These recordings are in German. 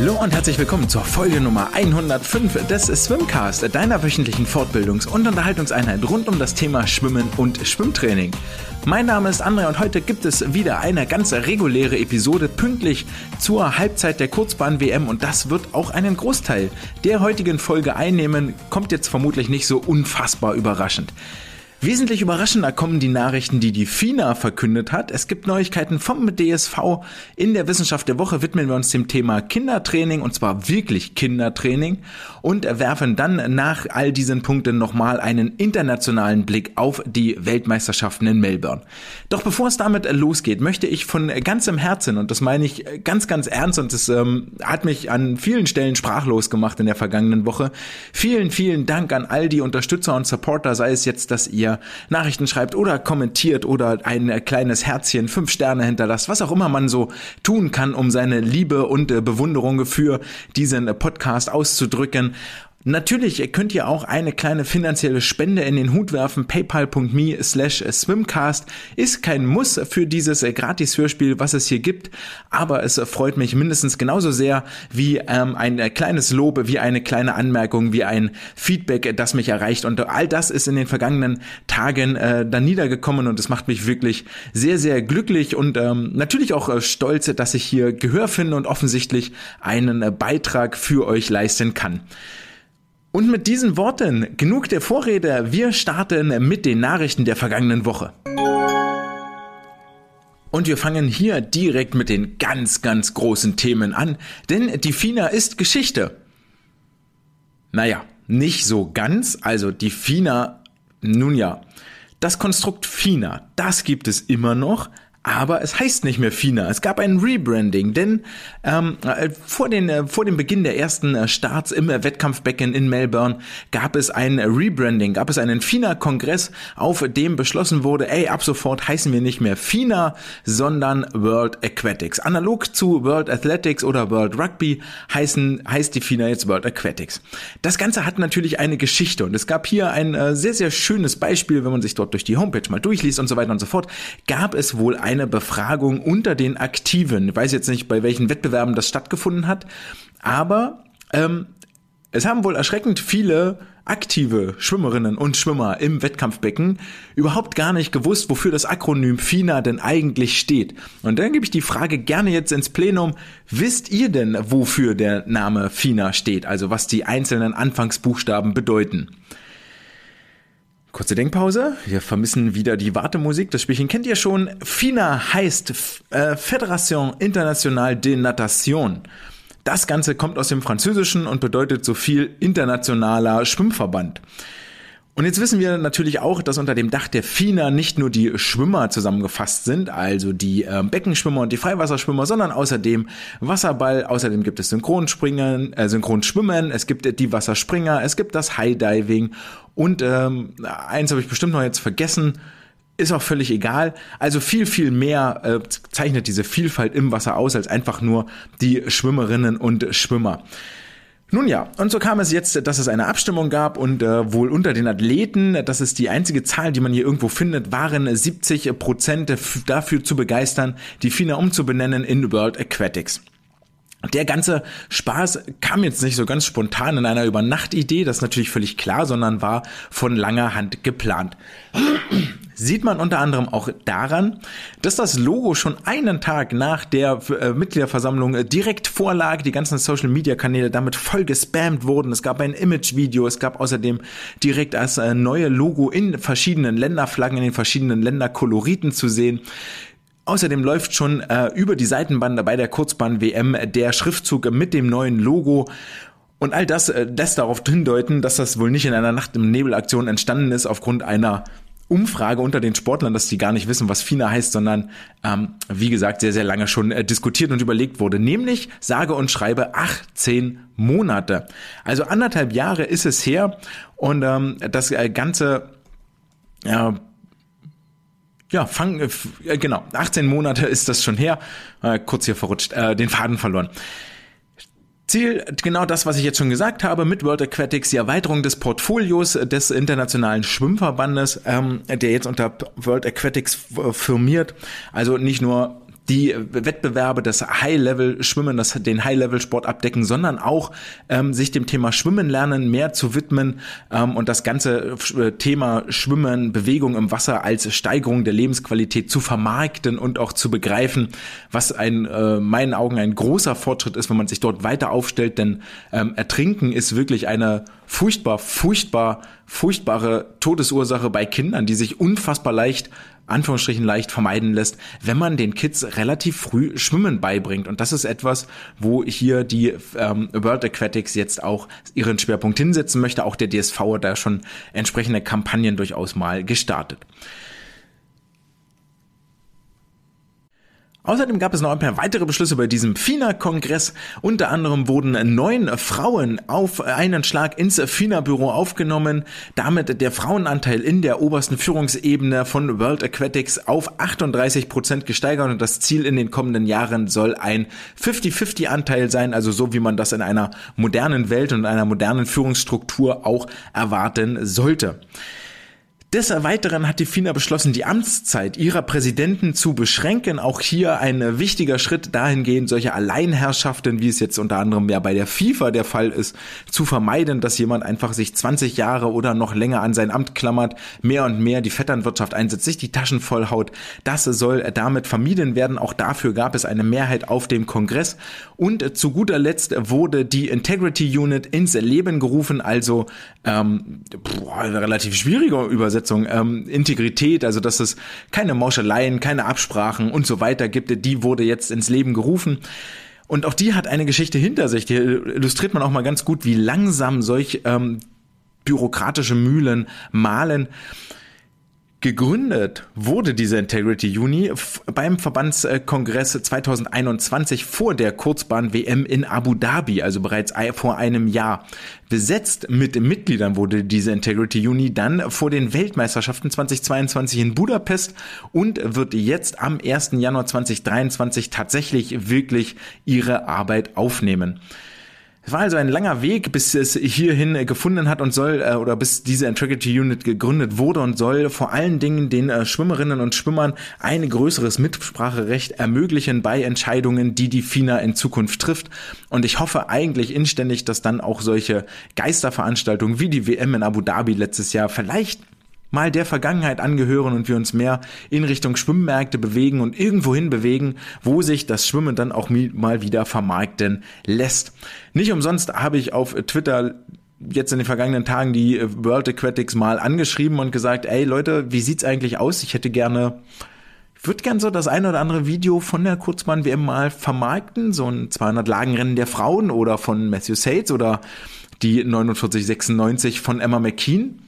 Hallo und herzlich willkommen zur Folge Nummer 105 des Swimcast, deiner wöchentlichen Fortbildungs- und Unterhaltungseinheit rund um das Thema Schwimmen und Schwimmtraining. Mein Name ist André und heute gibt es wieder eine ganz reguläre Episode pünktlich zur Halbzeit der Kurzbahn-WM und das wird auch einen Großteil der heutigen Folge einnehmen, kommt jetzt vermutlich nicht so unfassbar überraschend. Wesentlich überraschender kommen die Nachrichten, die die FINA verkündet hat. Es gibt Neuigkeiten vom DSV. In der Wissenschaft der Woche widmen wir uns dem Thema Kindertraining und zwar wirklich Kindertraining und werfen dann nach all diesen Punkten nochmal einen internationalen Blick auf die Weltmeisterschaften in Melbourne. Doch bevor es damit losgeht, möchte ich von ganzem Herzen, und das meine ich ganz, ganz ernst und das ähm, hat mich an vielen Stellen sprachlos gemacht in der vergangenen Woche, vielen, vielen Dank an all die Unterstützer und Supporter, sei es jetzt, dass ihr ihr Nachrichten schreibt oder kommentiert oder ein kleines Herzchen, fünf Sterne hinterlasst, was auch immer man so tun kann, um seine Liebe und äh, Bewunderung für diesen Podcast auszudrücken. Natürlich könnt ihr auch eine kleine finanzielle Spende in den Hut werfen. PayPal.me slash Swimcast ist kein Muss für dieses äh, Gratis-Hörspiel, was es hier gibt, aber es freut mich mindestens genauso sehr wie ähm, ein äh, kleines Lob, wie eine kleine Anmerkung, wie ein Feedback, das mich erreicht. Und all das ist in den vergangenen Tagen äh, dann niedergekommen und es macht mich wirklich sehr, sehr glücklich und ähm, natürlich auch äh, stolz, dass ich hier Gehör finde und offensichtlich einen äh, Beitrag für euch leisten kann. Und mit diesen Worten genug der Vorrede, wir starten mit den Nachrichten der vergangenen Woche. Und wir fangen hier direkt mit den ganz, ganz großen Themen an, denn die FINA ist Geschichte. Naja, nicht so ganz, also die FINA, nun ja, das Konstrukt FINA, das gibt es immer noch, aber es heißt nicht mehr FINA. Es gab ein Rebranding, denn ähm, äh, vor, den, äh, vor dem Beginn der ersten äh, Starts im äh, Wettkampfbecken in Melbourne gab es ein Rebranding, gab es einen FINA-Kongress, auf dem beschlossen wurde, ey, ab sofort heißen wir nicht mehr FINA, sondern World Aquatics. Analog zu World Athletics oder World Rugby heißen, heißt die FINA jetzt World Aquatics. Das Ganze hat natürlich eine Geschichte und es gab hier ein äh, sehr, sehr schönes Beispiel, wenn man sich dort durch die Homepage mal durchliest und so weiter und so fort, gab es wohl ein eine Befragung unter den Aktiven. Ich weiß jetzt nicht, bei welchen Wettbewerben das stattgefunden hat, aber ähm, es haben wohl erschreckend viele aktive Schwimmerinnen und Schwimmer im Wettkampfbecken überhaupt gar nicht gewusst, wofür das Akronym FINA denn eigentlich steht. Und dann gebe ich die Frage gerne jetzt ins Plenum. Wisst ihr denn, wofür der Name FINA steht? Also was die einzelnen Anfangsbuchstaben bedeuten? Kurze Denkpause. Wir vermissen wieder die Wartemusik. Das Spielchen kennt ihr schon. FINA heißt äh, Fédération Internationale de Natation. Das Ganze kommt aus dem Französischen und bedeutet so viel internationaler Schwimmverband. Und jetzt wissen wir natürlich auch, dass unter dem Dach der FINA nicht nur die Schwimmer zusammengefasst sind, also die äh, Beckenschwimmer und die Freiwasserschwimmer, sondern außerdem Wasserball, außerdem gibt es Synchronspringen, äh, Synchronschwimmen, es gibt die Wasserspringer, es gibt das High-Diving und ähm, eins habe ich bestimmt noch jetzt vergessen, ist auch völlig egal. Also viel, viel mehr äh, zeichnet diese Vielfalt im Wasser aus als einfach nur die Schwimmerinnen und Schwimmer. Nun ja, und so kam es jetzt, dass es eine Abstimmung gab und äh, wohl unter den Athleten, das ist die einzige Zahl, die man hier irgendwo findet, waren 70 Prozent dafür zu begeistern, die FINA umzubenennen in World Aquatics. Der ganze Spaß kam jetzt nicht so ganz spontan in einer Übernachtidee, das ist natürlich völlig klar, sondern war von langer Hand geplant. Sieht man unter anderem auch daran, dass das Logo schon einen Tag nach der äh, Mitgliederversammlung äh, direkt vorlag, die ganzen Social Media Kanäle damit voll gespammt wurden. Es gab ein Image-Video, es gab außerdem direkt als äh, neue Logo in verschiedenen Länderflaggen, in den verschiedenen Länderkoloriten zu sehen. Außerdem läuft schon äh, über die Seitenbande bei der Kurzbahn-WM der Schriftzug mit dem neuen Logo. Und all das äh, lässt darauf hindeuten, dass das wohl nicht in einer Nacht im Nebelaktion entstanden ist aufgrund einer Umfrage unter den Sportlern, dass die gar nicht wissen, was FINA heißt, sondern ähm, wie gesagt sehr, sehr lange schon äh, diskutiert und überlegt wurde. Nämlich sage und schreibe 18 Monate. Also anderthalb Jahre ist es her und ähm, das äh, Ganze äh, ja, fang, äh, genau, 18 Monate ist das schon her, äh, kurz hier verrutscht, äh, den Faden verloren. Ziel, genau das, was ich jetzt schon gesagt habe, mit World Aquatics, die Erweiterung des Portfolios des Internationalen Schwimmverbandes, ähm, der jetzt unter World Aquatics firmiert. Also nicht nur die Wettbewerbe, das High-Level-Schwimmen, das den High-Level-Sport abdecken, sondern auch ähm, sich dem Thema Schwimmen lernen mehr zu widmen ähm, und das ganze äh, Thema Schwimmen, Bewegung im Wasser als Steigerung der Lebensqualität zu vermarkten und auch zu begreifen, was ein äh, meinen Augen ein großer Fortschritt ist, wenn man sich dort weiter aufstellt, denn ähm, Ertrinken ist wirklich eine furchtbar, furchtbar, furchtbare Todesursache bei Kindern, die sich unfassbar leicht Anführungsstrichen leicht vermeiden lässt, wenn man den Kids relativ früh Schwimmen beibringt. Und das ist etwas, wo hier die ähm, World Aquatics jetzt auch ihren Schwerpunkt hinsetzen möchte. Auch der DSV hat da schon entsprechende Kampagnen durchaus mal gestartet. Außerdem gab es noch ein paar weitere Beschlüsse bei diesem FINA-Kongress. Unter anderem wurden neun Frauen auf einen Schlag ins FINA-Büro aufgenommen. Damit der Frauenanteil in der obersten Führungsebene von World Aquatics auf 38 Prozent gesteigert und das Ziel in den kommenden Jahren soll ein 50-50-Anteil sein, also so wie man das in einer modernen Welt und einer modernen Führungsstruktur auch erwarten sollte. Des Weiteren hat die FINA beschlossen, die Amtszeit ihrer Präsidenten zu beschränken. Auch hier ein wichtiger Schritt dahingehend, solche Alleinherrschaften, wie es jetzt unter anderem ja bei der FIFA der Fall ist, zu vermeiden, dass jemand einfach sich 20 Jahre oder noch länger an sein Amt klammert, mehr und mehr die Vetternwirtschaft einsetzt, sich die Taschen vollhaut. Das soll damit vermieden werden. Auch dafür gab es eine Mehrheit auf dem Kongress. Und zu guter Letzt wurde die Integrity Unit ins Leben gerufen, also ähm, boah, relativ schwieriger Übersetzung Übersetzung, ähm, Integrität, also dass es keine Mauscheleien, keine Absprachen und so weiter gibt, die wurde jetzt ins Leben gerufen. Und auch die hat eine Geschichte hinter sich. Hier illustriert man auch mal ganz gut, wie langsam solch ähm, bürokratische Mühlen malen. Gegründet wurde diese Integrity Uni beim Verbandskongress 2021 vor der Kurzbahn-WM in Abu Dhabi, also bereits vor einem Jahr. Besetzt mit Mitgliedern wurde diese Integrity Uni dann vor den Weltmeisterschaften 2022 in Budapest und wird jetzt am 1. Januar 2023 tatsächlich wirklich ihre Arbeit aufnehmen. Es war also ein langer Weg, bis es hierhin gefunden hat und soll, äh, oder bis diese Integrity Unit gegründet wurde und soll vor allen Dingen den äh, Schwimmerinnen und Schwimmern ein größeres Mitspracherecht ermöglichen bei Entscheidungen, die die FINA in Zukunft trifft. Und ich hoffe eigentlich inständig, dass dann auch solche Geisterveranstaltungen wie die WM in Abu Dhabi letztes Jahr vielleicht mal der Vergangenheit angehören und wir uns mehr in Richtung Schwimmmärkte bewegen und irgendwohin bewegen, wo sich das Schwimmen dann auch mal wieder vermarkten lässt. Nicht umsonst habe ich auf Twitter jetzt in den vergangenen Tagen die World Aquatics mal angeschrieben und gesagt, ey Leute, wie sieht's eigentlich aus? Ich hätte gerne ich würde gern so das eine oder andere Video von der Kurzbahn-WM mal vermarkten, so ein 200-Lagen-Rennen der Frauen oder von Matthew Sates oder die 4996 von Emma McKean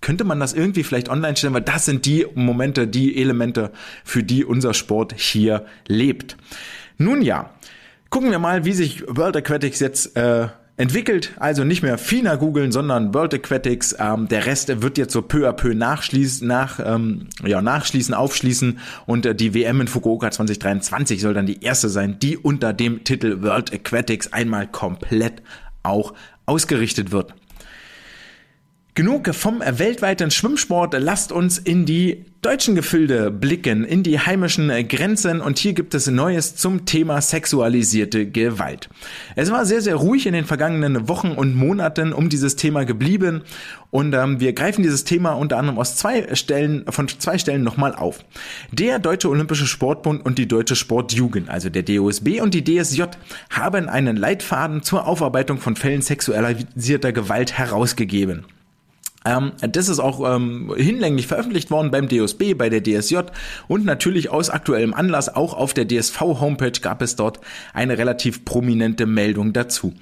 könnte man das irgendwie vielleicht online stellen, weil das sind die Momente, die Elemente, für die unser Sport hier lebt. Nun ja, gucken wir mal, wie sich World Aquatics jetzt äh, entwickelt. Also nicht mehr FINA googeln, sondern World Aquatics. Ähm, der Rest wird jetzt so peu à peu nachschließen, nach, ähm, ja, nachschließen, aufschließen. Und äh, die WM in Fukuoka 2023 soll dann die erste sein, die unter dem Titel World Aquatics einmal komplett auch ausgerichtet wird. Genug vom weltweiten Schwimmsport. Lasst uns in die deutschen Gefilde blicken, in die heimischen Grenzen und hier gibt es Neues zum Thema sexualisierte Gewalt. Es war sehr, sehr ruhig in den vergangenen Wochen und Monaten um dieses Thema geblieben und ähm, wir greifen dieses Thema unter anderem aus zwei Stellen, von zwei Stellen nochmal auf. Der Deutsche Olympische Sportbund und die Deutsche Sportjugend, also der DOSB und die DSJ, haben einen Leitfaden zur Aufarbeitung von Fällen sexualisierter Gewalt herausgegeben. Ähm, das ist auch ähm, hinlänglich veröffentlicht worden beim DOSB, bei der DSJ und natürlich aus aktuellem Anlass auch auf der DSV-Homepage gab es dort eine relativ prominente Meldung dazu.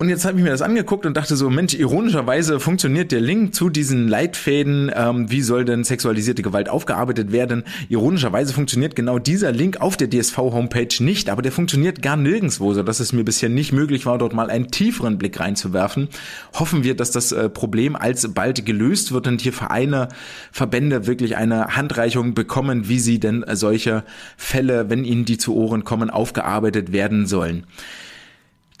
Und jetzt habe ich mir das angeguckt und dachte so, Mensch, ironischerweise funktioniert der Link zu diesen Leitfäden, ähm, wie soll denn sexualisierte Gewalt aufgearbeitet werden. Ironischerweise funktioniert genau dieser Link auf der DSV-Homepage nicht, aber der funktioniert gar nirgendswo, so dass es mir bisher nicht möglich war, dort mal einen tieferen Blick reinzuwerfen. Hoffen wir, dass das äh, Problem alsbald gelöst wird und hier Vereine, Verbände wirklich eine Handreichung bekommen, wie sie denn solche Fälle, wenn ihnen die zu Ohren kommen, aufgearbeitet werden sollen.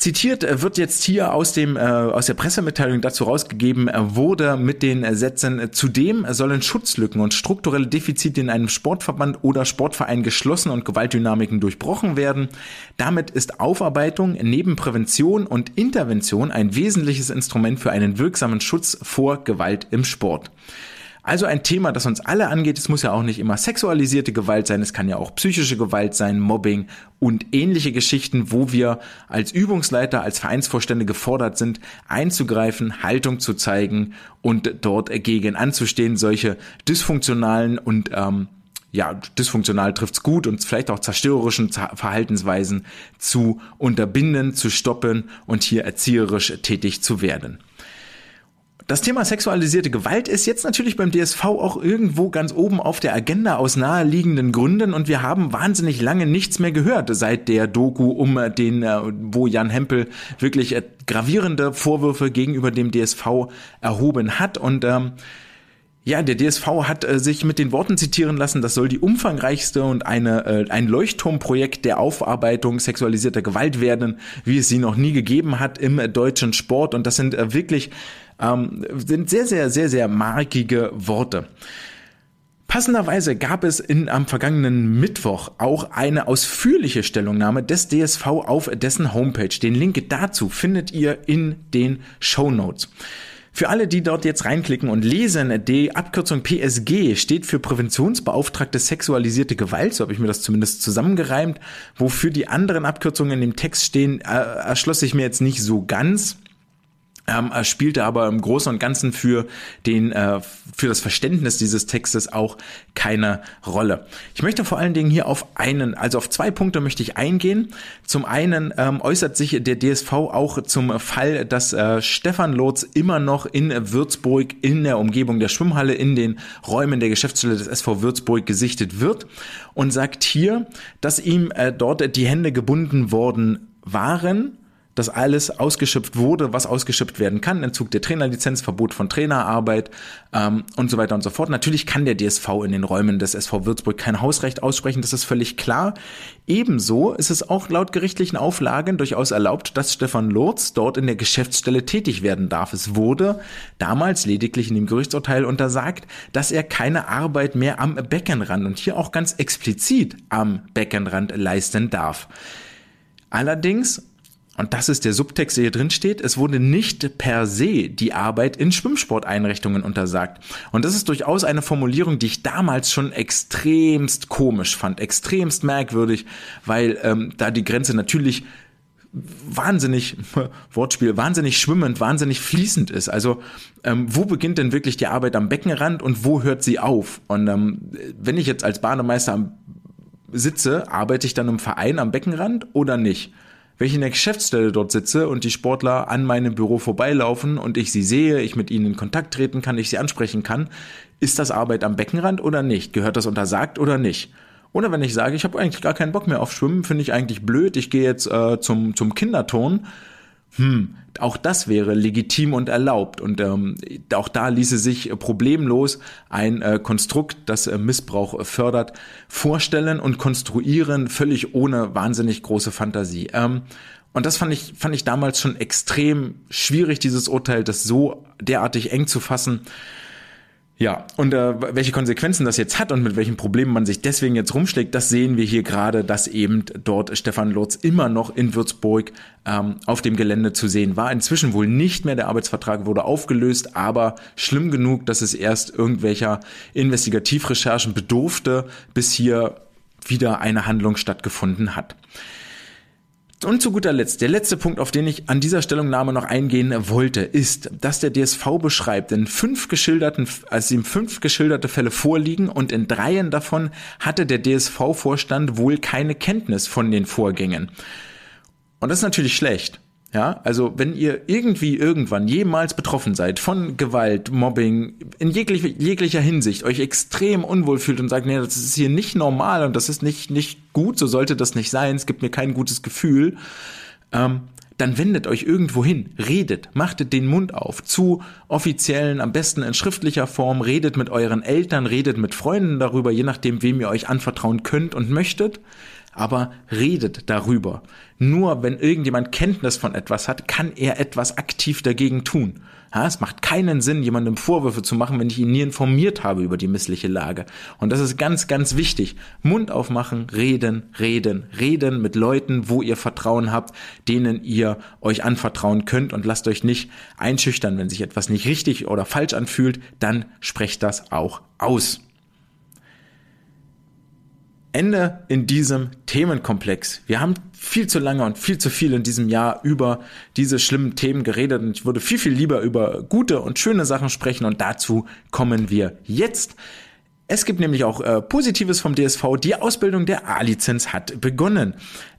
Zitiert äh, wird jetzt hier aus dem äh, aus der Pressemitteilung dazu rausgegeben äh, wurde mit den äh, Sätzen zudem sollen Schutzlücken und strukturelle Defizite in einem Sportverband oder Sportverein geschlossen und Gewaltdynamiken durchbrochen werden. Damit ist Aufarbeitung neben Prävention und Intervention ein wesentliches Instrument für einen wirksamen Schutz vor Gewalt im Sport. Also ein Thema, das uns alle angeht. Es muss ja auch nicht immer sexualisierte Gewalt sein, es kann ja auch psychische Gewalt sein, Mobbing und ähnliche Geschichten, wo wir als Übungsleiter, als Vereinsvorstände gefordert sind, einzugreifen, Haltung zu zeigen und dort gegen anzustehen, solche dysfunktionalen und ähm, ja, dysfunktional trifft's gut und vielleicht auch zerstörerischen Verhaltensweisen zu unterbinden, zu stoppen und hier erzieherisch tätig zu werden. Das Thema sexualisierte Gewalt ist jetzt natürlich beim DSV auch irgendwo ganz oben auf der Agenda aus naheliegenden Gründen und wir haben wahnsinnig lange nichts mehr gehört seit der Doku um den, äh, wo Jan Hempel wirklich äh, gravierende Vorwürfe gegenüber dem DSV erhoben hat. Und ähm, ja, der DSV hat äh, sich mit den Worten zitieren lassen, das soll die umfangreichste und eine, äh, ein Leuchtturmprojekt der Aufarbeitung sexualisierter Gewalt werden, wie es sie noch nie gegeben hat im äh, deutschen Sport. Und das sind äh, wirklich ähm, sind sehr, sehr, sehr, sehr markige Worte. Passenderweise gab es in, am vergangenen Mittwoch auch eine ausführliche Stellungnahme des DSV auf dessen Homepage. Den Link dazu findet ihr in den Show Notes. Für alle, die dort jetzt reinklicken und lesen, die Abkürzung PSG steht für Präventionsbeauftragte sexualisierte Gewalt, so habe ich mir das zumindest zusammengereimt. Wofür die anderen Abkürzungen in dem Text stehen, äh, erschloss ich mir jetzt nicht so ganz ähm, spielte aber im Großen und Ganzen für den äh, für das Verständnis dieses Textes auch keine Rolle. Ich möchte vor allen Dingen hier auf einen, also auf zwei Punkte möchte ich eingehen. Zum einen ähm, äußert sich der DSV auch zum Fall, dass äh, Stefan Lotz immer noch in Würzburg in der Umgebung der Schwimmhalle in den Räumen der Geschäftsstelle des SV Würzburg gesichtet wird und sagt hier, dass ihm äh, dort die Hände gebunden worden waren dass alles ausgeschöpft wurde, was ausgeschöpft werden kann, Entzug der Trainerlizenz, Verbot von Trainerarbeit ähm, und so weiter und so fort. Natürlich kann der DSV in den Räumen des SV Würzburg kein Hausrecht aussprechen, das ist völlig klar. Ebenso ist es auch laut gerichtlichen Auflagen durchaus erlaubt, dass Stefan Lurz dort in der Geschäftsstelle tätig werden darf. Es wurde damals lediglich in dem Gerichtsurteil untersagt, dass er keine Arbeit mehr am Beckenrand und hier auch ganz explizit am Beckenrand leisten darf. Allerdings und das ist der Subtext, der hier drin steht, es wurde nicht per se die Arbeit in Schwimmsporteinrichtungen untersagt. Und das ist durchaus eine Formulierung, die ich damals schon extremst komisch fand, extremst merkwürdig, weil ähm, da die Grenze natürlich wahnsinnig, Wortspiel, wahnsinnig schwimmend, wahnsinnig fließend ist. Also ähm, wo beginnt denn wirklich die Arbeit am Beckenrand und wo hört sie auf? Und ähm, wenn ich jetzt als Bahnemeister sitze, arbeite ich dann im Verein am Beckenrand oder nicht? Wenn ich in der Geschäftsstelle dort sitze und die Sportler an meinem Büro vorbeilaufen und ich sie sehe, ich mit ihnen in Kontakt treten kann, ich sie ansprechen kann, ist das Arbeit am Beckenrand oder nicht? Gehört das untersagt oder nicht? Oder wenn ich sage, ich habe eigentlich gar keinen Bock mehr auf Schwimmen, finde ich eigentlich blöd, ich gehe jetzt äh, zum, zum Kinderton, hm, auch das wäre legitim und erlaubt. Und ähm, auch da ließe sich problemlos ein äh, Konstrukt, das äh, Missbrauch fördert, vorstellen und konstruieren, völlig ohne wahnsinnig große Fantasie. Ähm, und das fand ich, fand ich damals schon extrem schwierig, dieses Urteil, das so derartig eng zu fassen. Ja, und äh, welche Konsequenzen das jetzt hat und mit welchen Problemen man sich deswegen jetzt rumschlägt, das sehen wir hier gerade, dass eben dort Stefan Lotz immer noch in Würzburg ähm, auf dem Gelände zu sehen war. Inzwischen wohl nicht mehr, der Arbeitsvertrag wurde aufgelöst, aber schlimm genug, dass es erst irgendwelcher Investigativrecherchen bedurfte, bis hier wieder eine Handlung stattgefunden hat. Und zu guter Letzt, der letzte Punkt, auf den ich an dieser Stellungnahme noch eingehen wollte, ist, dass der DSV beschreibt, in fünf geschilderten, also ihm fünf geschilderte Fälle vorliegen und in dreien davon hatte der DSV-Vorstand wohl keine Kenntnis von den Vorgängen. Und das ist natürlich schlecht. Ja, also wenn ihr irgendwie irgendwann jemals betroffen seid von Gewalt, Mobbing, in jeglicher, jeglicher Hinsicht euch extrem unwohl fühlt und sagt, nee, das ist hier nicht normal und das ist nicht, nicht gut, so sollte das nicht sein, es gibt mir kein gutes Gefühl, ähm, dann wendet euch irgendwo hin, redet, machtet den Mund auf zu offiziellen, am besten in schriftlicher Form, redet mit euren Eltern, redet mit Freunden darüber, je nachdem, wem ihr euch anvertrauen könnt und möchtet aber redet darüber. Nur wenn irgendjemand Kenntnis von etwas hat, kann er etwas aktiv dagegen tun. Ja, es macht keinen Sinn, jemandem Vorwürfe zu machen, wenn ich ihn nie informiert habe über die missliche Lage. Und das ist ganz, ganz wichtig. Mund aufmachen, reden, reden, reden mit Leuten, wo ihr Vertrauen habt, denen ihr euch anvertrauen könnt und lasst euch nicht einschüchtern, wenn sich etwas nicht richtig oder falsch anfühlt, dann sprecht das auch aus. Ende in diesem Themenkomplex. Wir haben viel zu lange und viel zu viel in diesem Jahr über diese schlimmen Themen geredet und ich würde viel, viel lieber über gute und schöne Sachen sprechen und dazu kommen wir jetzt. Es gibt nämlich auch äh, Positives vom DSV. Die Ausbildung der A-Lizenz hat begonnen.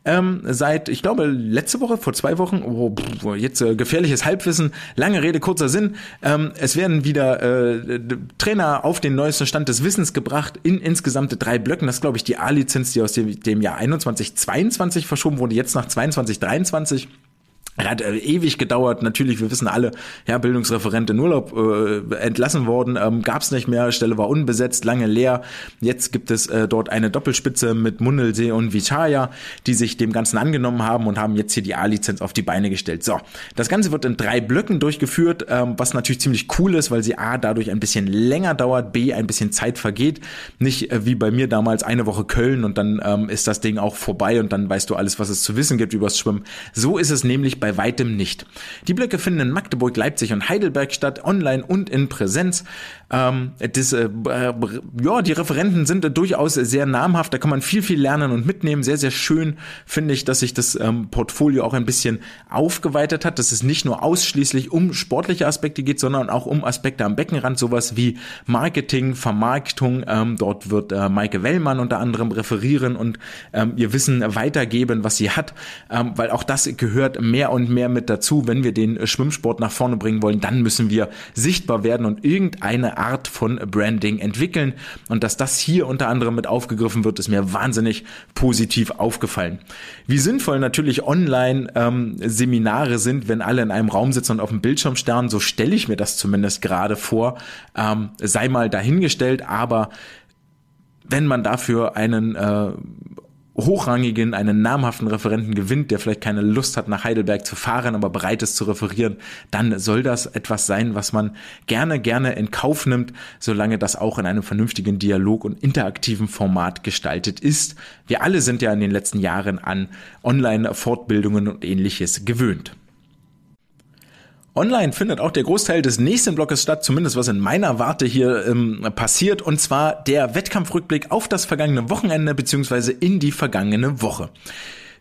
Ähm, seit, ich glaube, letzte Woche, vor zwei Wochen, oh, pff, jetzt äh, gefährliches Halbwissen, lange Rede, kurzer Sinn. Ähm, es werden wieder äh, Trainer auf den neuesten Stand des Wissens gebracht in insgesamt drei Blöcken. Das ist, glaube ich, die A-Lizenz, die aus dem, dem Jahr 21, 22 verschoben wurde, jetzt nach 22, 23. Hat äh, ewig gedauert. Natürlich, wir wissen alle, ja, Bildungsreferent in Urlaub äh, entlassen worden, ähm, gab es nicht mehr, Stelle war unbesetzt, lange leer. Jetzt gibt es äh, dort eine Doppelspitze mit Mundelsee und Vitaya, die sich dem Ganzen angenommen haben und haben jetzt hier die A-Lizenz auf die Beine gestellt. So, das Ganze wird in drei Blöcken durchgeführt, ähm, was natürlich ziemlich cool ist, weil sie A dadurch ein bisschen länger dauert, B ein bisschen Zeit vergeht. Nicht äh, wie bei mir damals eine Woche Köln und dann ähm, ist das Ding auch vorbei und dann weißt du alles, was es zu wissen gibt übers Schwimmen. So ist es nämlich bei weitem nicht. Die Blöcke finden in Magdeburg, Leipzig und Heidelberg statt, online und in Präsenz. Ähm, das, äh, ja, die Referenten sind äh, durchaus sehr namhaft, da kann man viel, viel lernen und mitnehmen. Sehr, sehr schön finde ich, dass sich das ähm, Portfolio auch ein bisschen aufgeweitet hat, dass es nicht nur ausschließlich um sportliche Aspekte geht, sondern auch um Aspekte am Beckenrand, sowas wie Marketing, Vermarktung. Ähm, dort wird äh, Maike Wellmann unter anderem referieren und ähm, ihr Wissen weitergeben, was sie hat, ähm, weil auch das gehört mehr und mehr mit dazu. Wenn wir den Schwimmsport nach vorne bringen wollen, dann müssen wir sichtbar werden und irgendeine Art von Branding entwickeln. Und dass das hier unter anderem mit aufgegriffen wird, ist mir wahnsinnig positiv aufgefallen. Wie sinnvoll natürlich Online-Seminare ähm, sind, wenn alle in einem Raum sitzen und auf dem Bildschirm starren, so stelle ich mir das zumindest gerade vor. Ähm, sei mal dahingestellt, aber wenn man dafür einen äh, hochrangigen, einen namhaften Referenten gewinnt, der vielleicht keine Lust hat, nach Heidelberg zu fahren, aber bereit ist zu referieren, dann soll das etwas sein, was man gerne, gerne in Kauf nimmt, solange das auch in einem vernünftigen Dialog und interaktiven Format gestaltet ist. Wir alle sind ja in den letzten Jahren an Online-Fortbildungen und ähnliches gewöhnt. Online findet auch der Großteil des nächsten Blockes statt, zumindest was in meiner Warte hier ähm, passiert, und zwar der Wettkampfrückblick auf das vergangene Wochenende beziehungsweise in die vergangene Woche.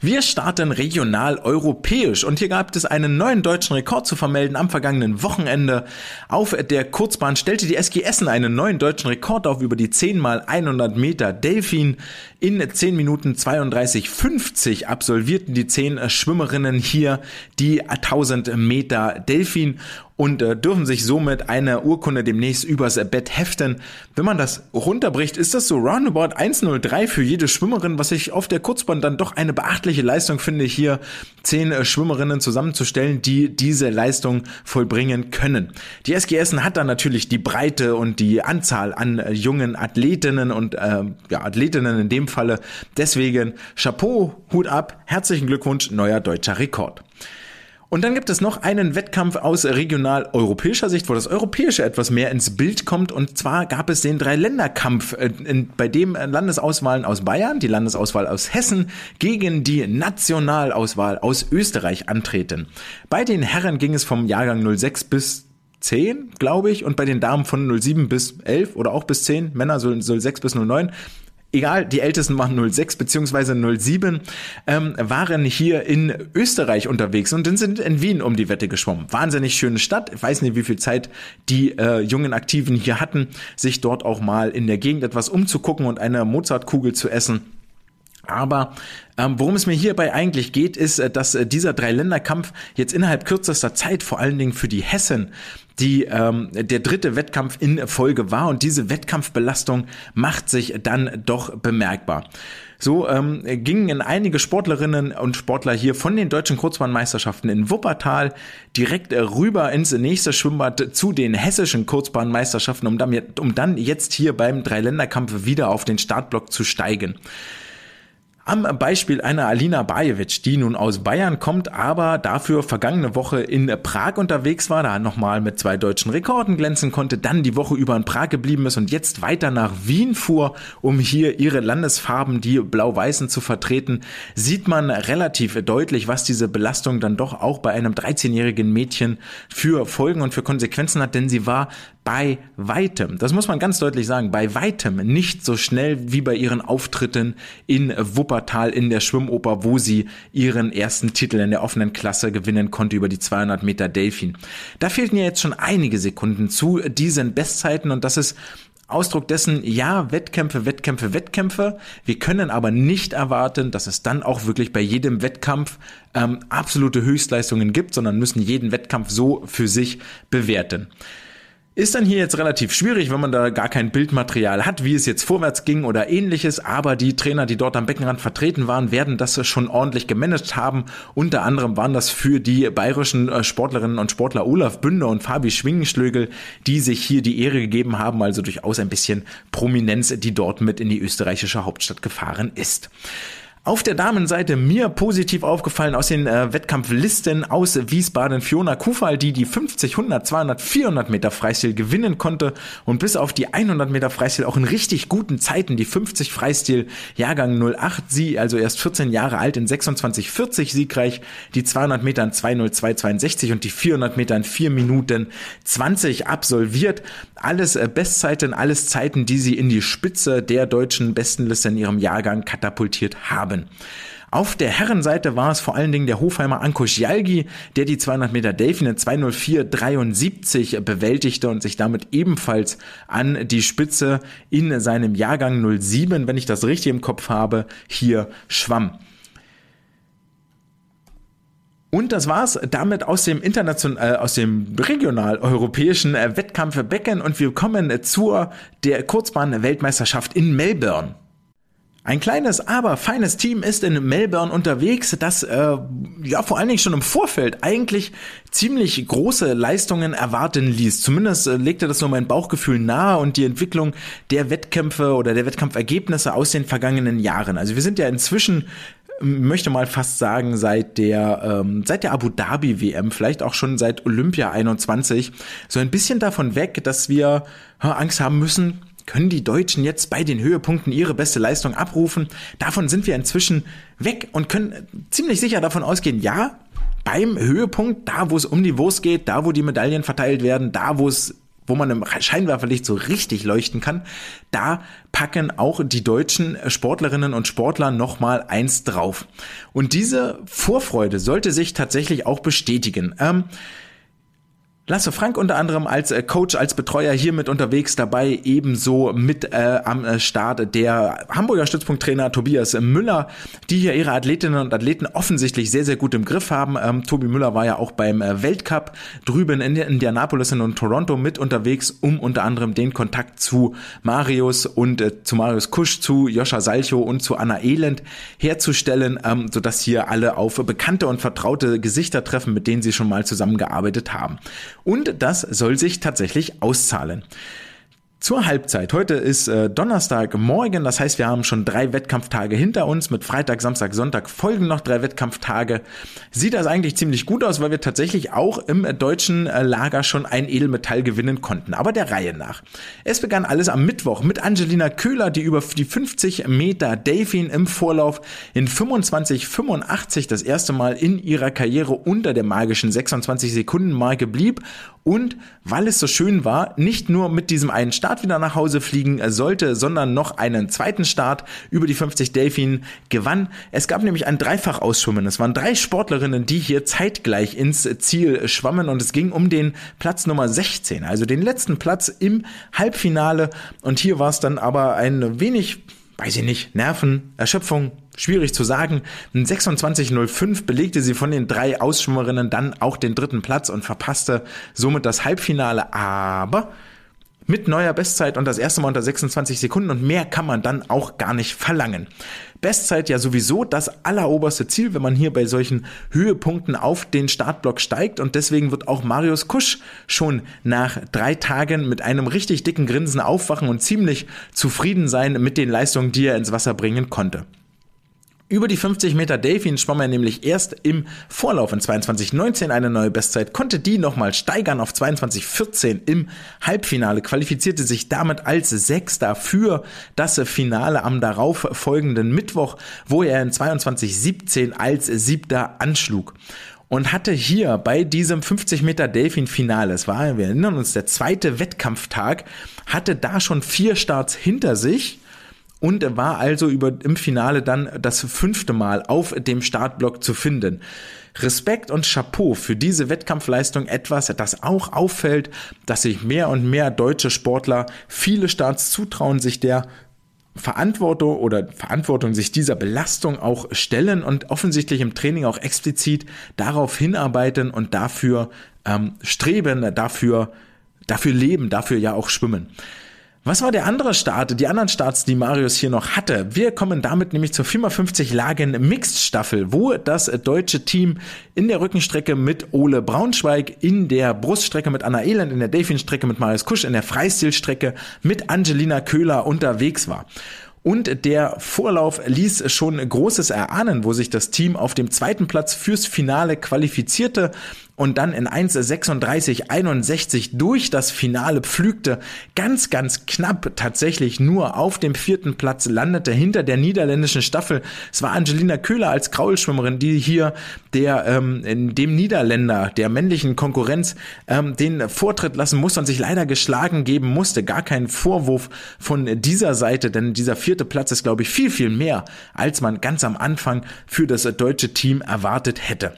Wir starten regional europäisch und hier gab es einen neuen deutschen Rekord zu vermelden am vergangenen Wochenende. Auf der Kurzbahn stellte die SG Essen einen neuen deutschen Rekord auf über die 10 mal 100 Meter Delfin. In 10 Minuten 32,50 absolvierten die 10 Schwimmerinnen hier die 1000 Meter Delfin und äh, dürfen sich somit eine Urkunde demnächst übers Bett heften. Wenn man das runterbricht, ist das so roundabout 1,03 für jede Schwimmerin, was ich auf der Kurzbahn dann doch eine beachtliche Leistung finde, hier zehn äh, Schwimmerinnen zusammenzustellen, die diese Leistung vollbringen können. Die SG Essen hat dann natürlich die Breite und die Anzahl an äh, jungen Athletinnen und äh, ja, Athletinnen in dem Falle. Deswegen Chapeau, Hut ab, herzlichen Glückwunsch, neuer deutscher Rekord. Und dann gibt es noch einen Wettkampf aus regional-europäischer Sicht, wo das Europäische etwas mehr ins Bild kommt. Und zwar gab es den Dreiländerkampf, äh, bei dem Landesauswahlen aus Bayern, die Landesauswahl aus Hessen gegen die Nationalauswahl aus Österreich antreten. Bei den Herren ging es vom Jahrgang 06 bis 10, glaube ich, und bei den Damen von 07 bis 11 oder auch bis 10, Männer 06 bis 09 egal, die Ältesten waren 06 beziehungsweise 07, ähm, waren hier in Österreich unterwegs und sind in Wien um die Wette geschwommen. Wahnsinnig schöne Stadt. Ich weiß nicht, wie viel Zeit die äh, jungen Aktiven hier hatten, sich dort auch mal in der Gegend etwas umzugucken und eine Mozartkugel zu essen. Aber ähm, worum es mir hierbei eigentlich geht, ist, äh, dass äh, dieser Dreiländerkampf jetzt innerhalb kürzester Zeit vor allen Dingen für die Hessen die ähm, der dritte Wettkampf in Folge war und diese Wettkampfbelastung macht sich dann doch bemerkbar. So ähm, gingen einige Sportlerinnen und Sportler hier von den deutschen Kurzbahnmeisterschaften in Wuppertal direkt äh, rüber ins nächste Schwimmbad zu den hessischen Kurzbahnmeisterschaften, um dann, um dann jetzt hier beim Dreiländerkampf wieder auf den Startblock zu steigen. Am Beispiel einer Alina Bajevic, die nun aus Bayern kommt, aber dafür vergangene Woche in Prag unterwegs war, da nochmal mit zwei deutschen Rekorden glänzen konnte, dann die Woche über in Prag geblieben ist und jetzt weiter nach Wien fuhr, um hier ihre Landesfarben, die blau-weißen, zu vertreten, sieht man relativ deutlich, was diese Belastung dann doch auch bei einem 13-jährigen Mädchen für Folgen und für Konsequenzen hat, denn sie war bei weitem, das muss man ganz deutlich sagen, bei weitem nicht so schnell wie bei ihren Auftritten in Wuppertal in der Schwimmoper, wo sie ihren ersten Titel in der offenen Klasse gewinnen konnte über die 200 Meter Delfin. Da fehlten ja jetzt schon einige Sekunden zu diesen Bestzeiten und das ist Ausdruck dessen, ja, Wettkämpfe, Wettkämpfe, Wettkämpfe. Wir können aber nicht erwarten, dass es dann auch wirklich bei jedem Wettkampf ähm, absolute Höchstleistungen gibt, sondern müssen jeden Wettkampf so für sich bewerten. Ist dann hier jetzt relativ schwierig, wenn man da gar kein Bildmaterial hat, wie es jetzt vorwärts ging oder ähnliches, aber die Trainer, die dort am Beckenrand vertreten waren, werden das schon ordentlich gemanagt haben. Unter anderem waren das für die bayerischen äh, Sportlerinnen und Sportler Olaf Bünder und Fabi Schwingenschlögel, die sich hier die Ehre gegeben haben, also durchaus ein bisschen Prominenz, die dort mit in die österreichische Hauptstadt gefahren ist. Auf der Damenseite mir positiv aufgefallen aus den äh, Wettkampflisten aus Wiesbaden Fiona Kufal, die die 50, 100, 200, 400 Meter Freistil gewinnen konnte und bis auf die 100 Meter Freistil auch in richtig guten Zeiten, die 50 Freistil Jahrgang 08, sie also erst 14 Jahre alt in 26, 40 siegreich, die 200 Meter in 202, 62 und die 400 Meter in 4 Minuten 20 absolviert. Alles äh, Bestzeiten, alles Zeiten, die sie in die Spitze der deutschen Bestenliste in ihrem Jahrgang katapultiert haben haben. Auf der Herrenseite war es vor allen Dingen der Hofheimer Ankush Jalgi, der die 200 Meter Delfine 204,73 bewältigte und sich damit ebenfalls an die Spitze in seinem Jahrgang 07, wenn ich das richtig im Kopf habe, hier schwamm. Und das war's damit aus dem international, äh, aus dem regional-europäischen äh, Wettkampf Becken und wir kommen äh, zur der Kurzbahn-Weltmeisterschaft in Melbourne. Ein kleines, aber feines Team ist in Melbourne unterwegs, das äh, ja vor allen Dingen schon im Vorfeld eigentlich ziemlich große Leistungen erwarten ließ. Zumindest äh, legte das nur mein Bauchgefühl nahe und die Entwicklung der Wettkämpfe oder der Wettkampfergebnisse aus den vergangenen Jahren. Also wir sind ja inzwischen möchte mal fast sagen, seit der, ähm, seit der Abu Dhabi WM, vielleicht auch schon seit Olympia 21, so ein bisschen davon weg, dass wir Angst haben müssen, können die Deutschen jetzt bei den Höhepunkten ihre beste Leistung abrufen? Davon sind wir inzwischen weg und können ziemlich sicher davon ausgehen, ja, beim Höhepunkt, da wo es um die Wurst geht, da wo die Medaillen verteilt werden, da wo es wo man im Scheinwerferlicht so richtig leuchten kann, da packen auch die deutschen Sportlerinnen und Sportler nochmal eins drauf. Und diese Vorfreude sollte sich tatsächlich auch bestätigen. Ähm, Lasse Frank unter anderem als äh, Coach, als Betreuer hier mit unterwegs dabei, ebenso mit äh, am äh, Start der Hamburger Stützpunkttrainer Tobias Müller, die hier ihre Athletinnen und Athleten offensichtlich sehr, sehr gut im Griff haben. Ähm, Tobi Müller war ja auch beim äh, Weltcup drüben in Indianapolis und Toronto mit unterwegs, um unter anderem den Kontakt zu Marius und äh, zu Marius Kusch, zu Joscha Salcho und zu Anna Elend herzustellen, ähm, sodass hier alle auf bekannte und vertraute Gesichter treffen, mit denen sie schon mal zusammengearbeitet haben. Und das soll sich tatsächlich auszahlen. Zur Halbzeit. Heute ist äh, Donnerstagmorgen, das heißt, wir haben schon drei Wettkampftage hinter uns. Mit Freitag, Samstag, Sonntag folgen noch drei Wettkampftage. Sieht das eigentlich ziemlich gut aus, weil wir tatsächlich auch im deutschen äh, Lager schon ein Edelmetall gewinnen konnten. Aber der Reihe nach. Es begann alles am Mittwoch mit Angelina Köhler, die über die 50 Meter Delfin im Vorlauf in 25,85 das erste Mal in ihrer Karriere unter der magischen 26 Sekunden Marke blieb und weil es so schön war, nicht nur mit diesem einen Start wieder nach Hause fliegen sollte, sondern noch einen zweiten Start über die 50 Delfin gewann. Es gab nämlich ein Dreifach-Ausschwimmen. Es waren drei Sportlerinnen, die hier zeitgleich ins Ziel schwammen und es ging um den Platz Nummer 16, also den letzten Platz im Halbfinale. Und hier war es dann aber ein wenig weiß ich nicht, Nerven, Erschöpfung, schwierig zu sagen. 26.05 belegte sie von den drei Ausschwimmerinnen dann auch den dritten Platz und verpasste somit das Halbfinale. Aber mit neuer Bestzeit und das erste Mal unter 26 Sekunden und mehr kann man dann auch gar nicht verlangen. Bestzeit ja sowieso das alleroberste Ziel, wenn man hier bei solchen Höhepunkten auf den Startblock steigt und deswegen wird auch Marius Kusch schon nach drei Tagen mit einem richtig dicken Grinsen aufwachen und ziemlich zufrieden sein mit den Leistungen, die er ins Wasser bringen konnte. Über die 50 Meter Delfin schwamm er nämlich erst im Vorlauf in 22.19 eine neue Bestzeit, konnte die nochmal steigern auf 22.14 im Halbfinale, qualifizierte sich damit als Sechster für das Finale am darauf folgenden Mittwoch, wo er in 22.17 als Siebter anschlug. Und hatte hier bei diesem 50 Meter Delfin Finale, es war, wir erinnern uns, der zweite Wettkampftag, hatte da schon vier Starts hinter sich und er war also über, im Finale dann das fünfte Mal auf dem Startblock zu finden. Respekt und Chapeau für diese Wettkampfleistung etwas, das auch auffällt, dass sich mehr und mehr deutsche Sportler viele Starts zutrauen, sich der Verantwortung oder Verantwortung sich dieser Belastung auch stellen und offensichtlich im Training auch explizit darauf hinarbeiten und dafür ähm, streben, dafür, dafür leben, dafür ja auch schwimmen. Was war der andere Start, die anderen Starts, die Marius hier noch hatte? Wir kommen damit nämlich zur 450 Lagen Mixed Staffel, wo das deutsche Team in der Rückenstrecke mit Ole Braunschweig, in der Bruststrecke mit Anna Elend, in der Delfinstrecke mit Marius Kusch, in der Freistilstrecke mit Angelina Köhler unterwegs war. Und der Vorlauf ließ schon Großes erahnen, wo sich das Team auf dem zweiten Platz fürs Finale qualifizierte und dann in 1.36.61 durch das Finale pflügte, ganz, ganz knapp tatsächlich nur auf dem vierten Platz landete hinter der niederländischen Staffel. Es war Angelina Köhler als Kraulschwimmerin, die hier der ähm, dem Niederländer, der männlichen Konkurrenz, ähm, den Vortritt lassen musste und sich leider geschlagen geben musste. Gar kein Vorwurf von dieser Seite, denn dieser vierte Platz ist, glaube ich, viel, viel mehr, als man ganz am Anfang für das deutsche Team erwartet hätte.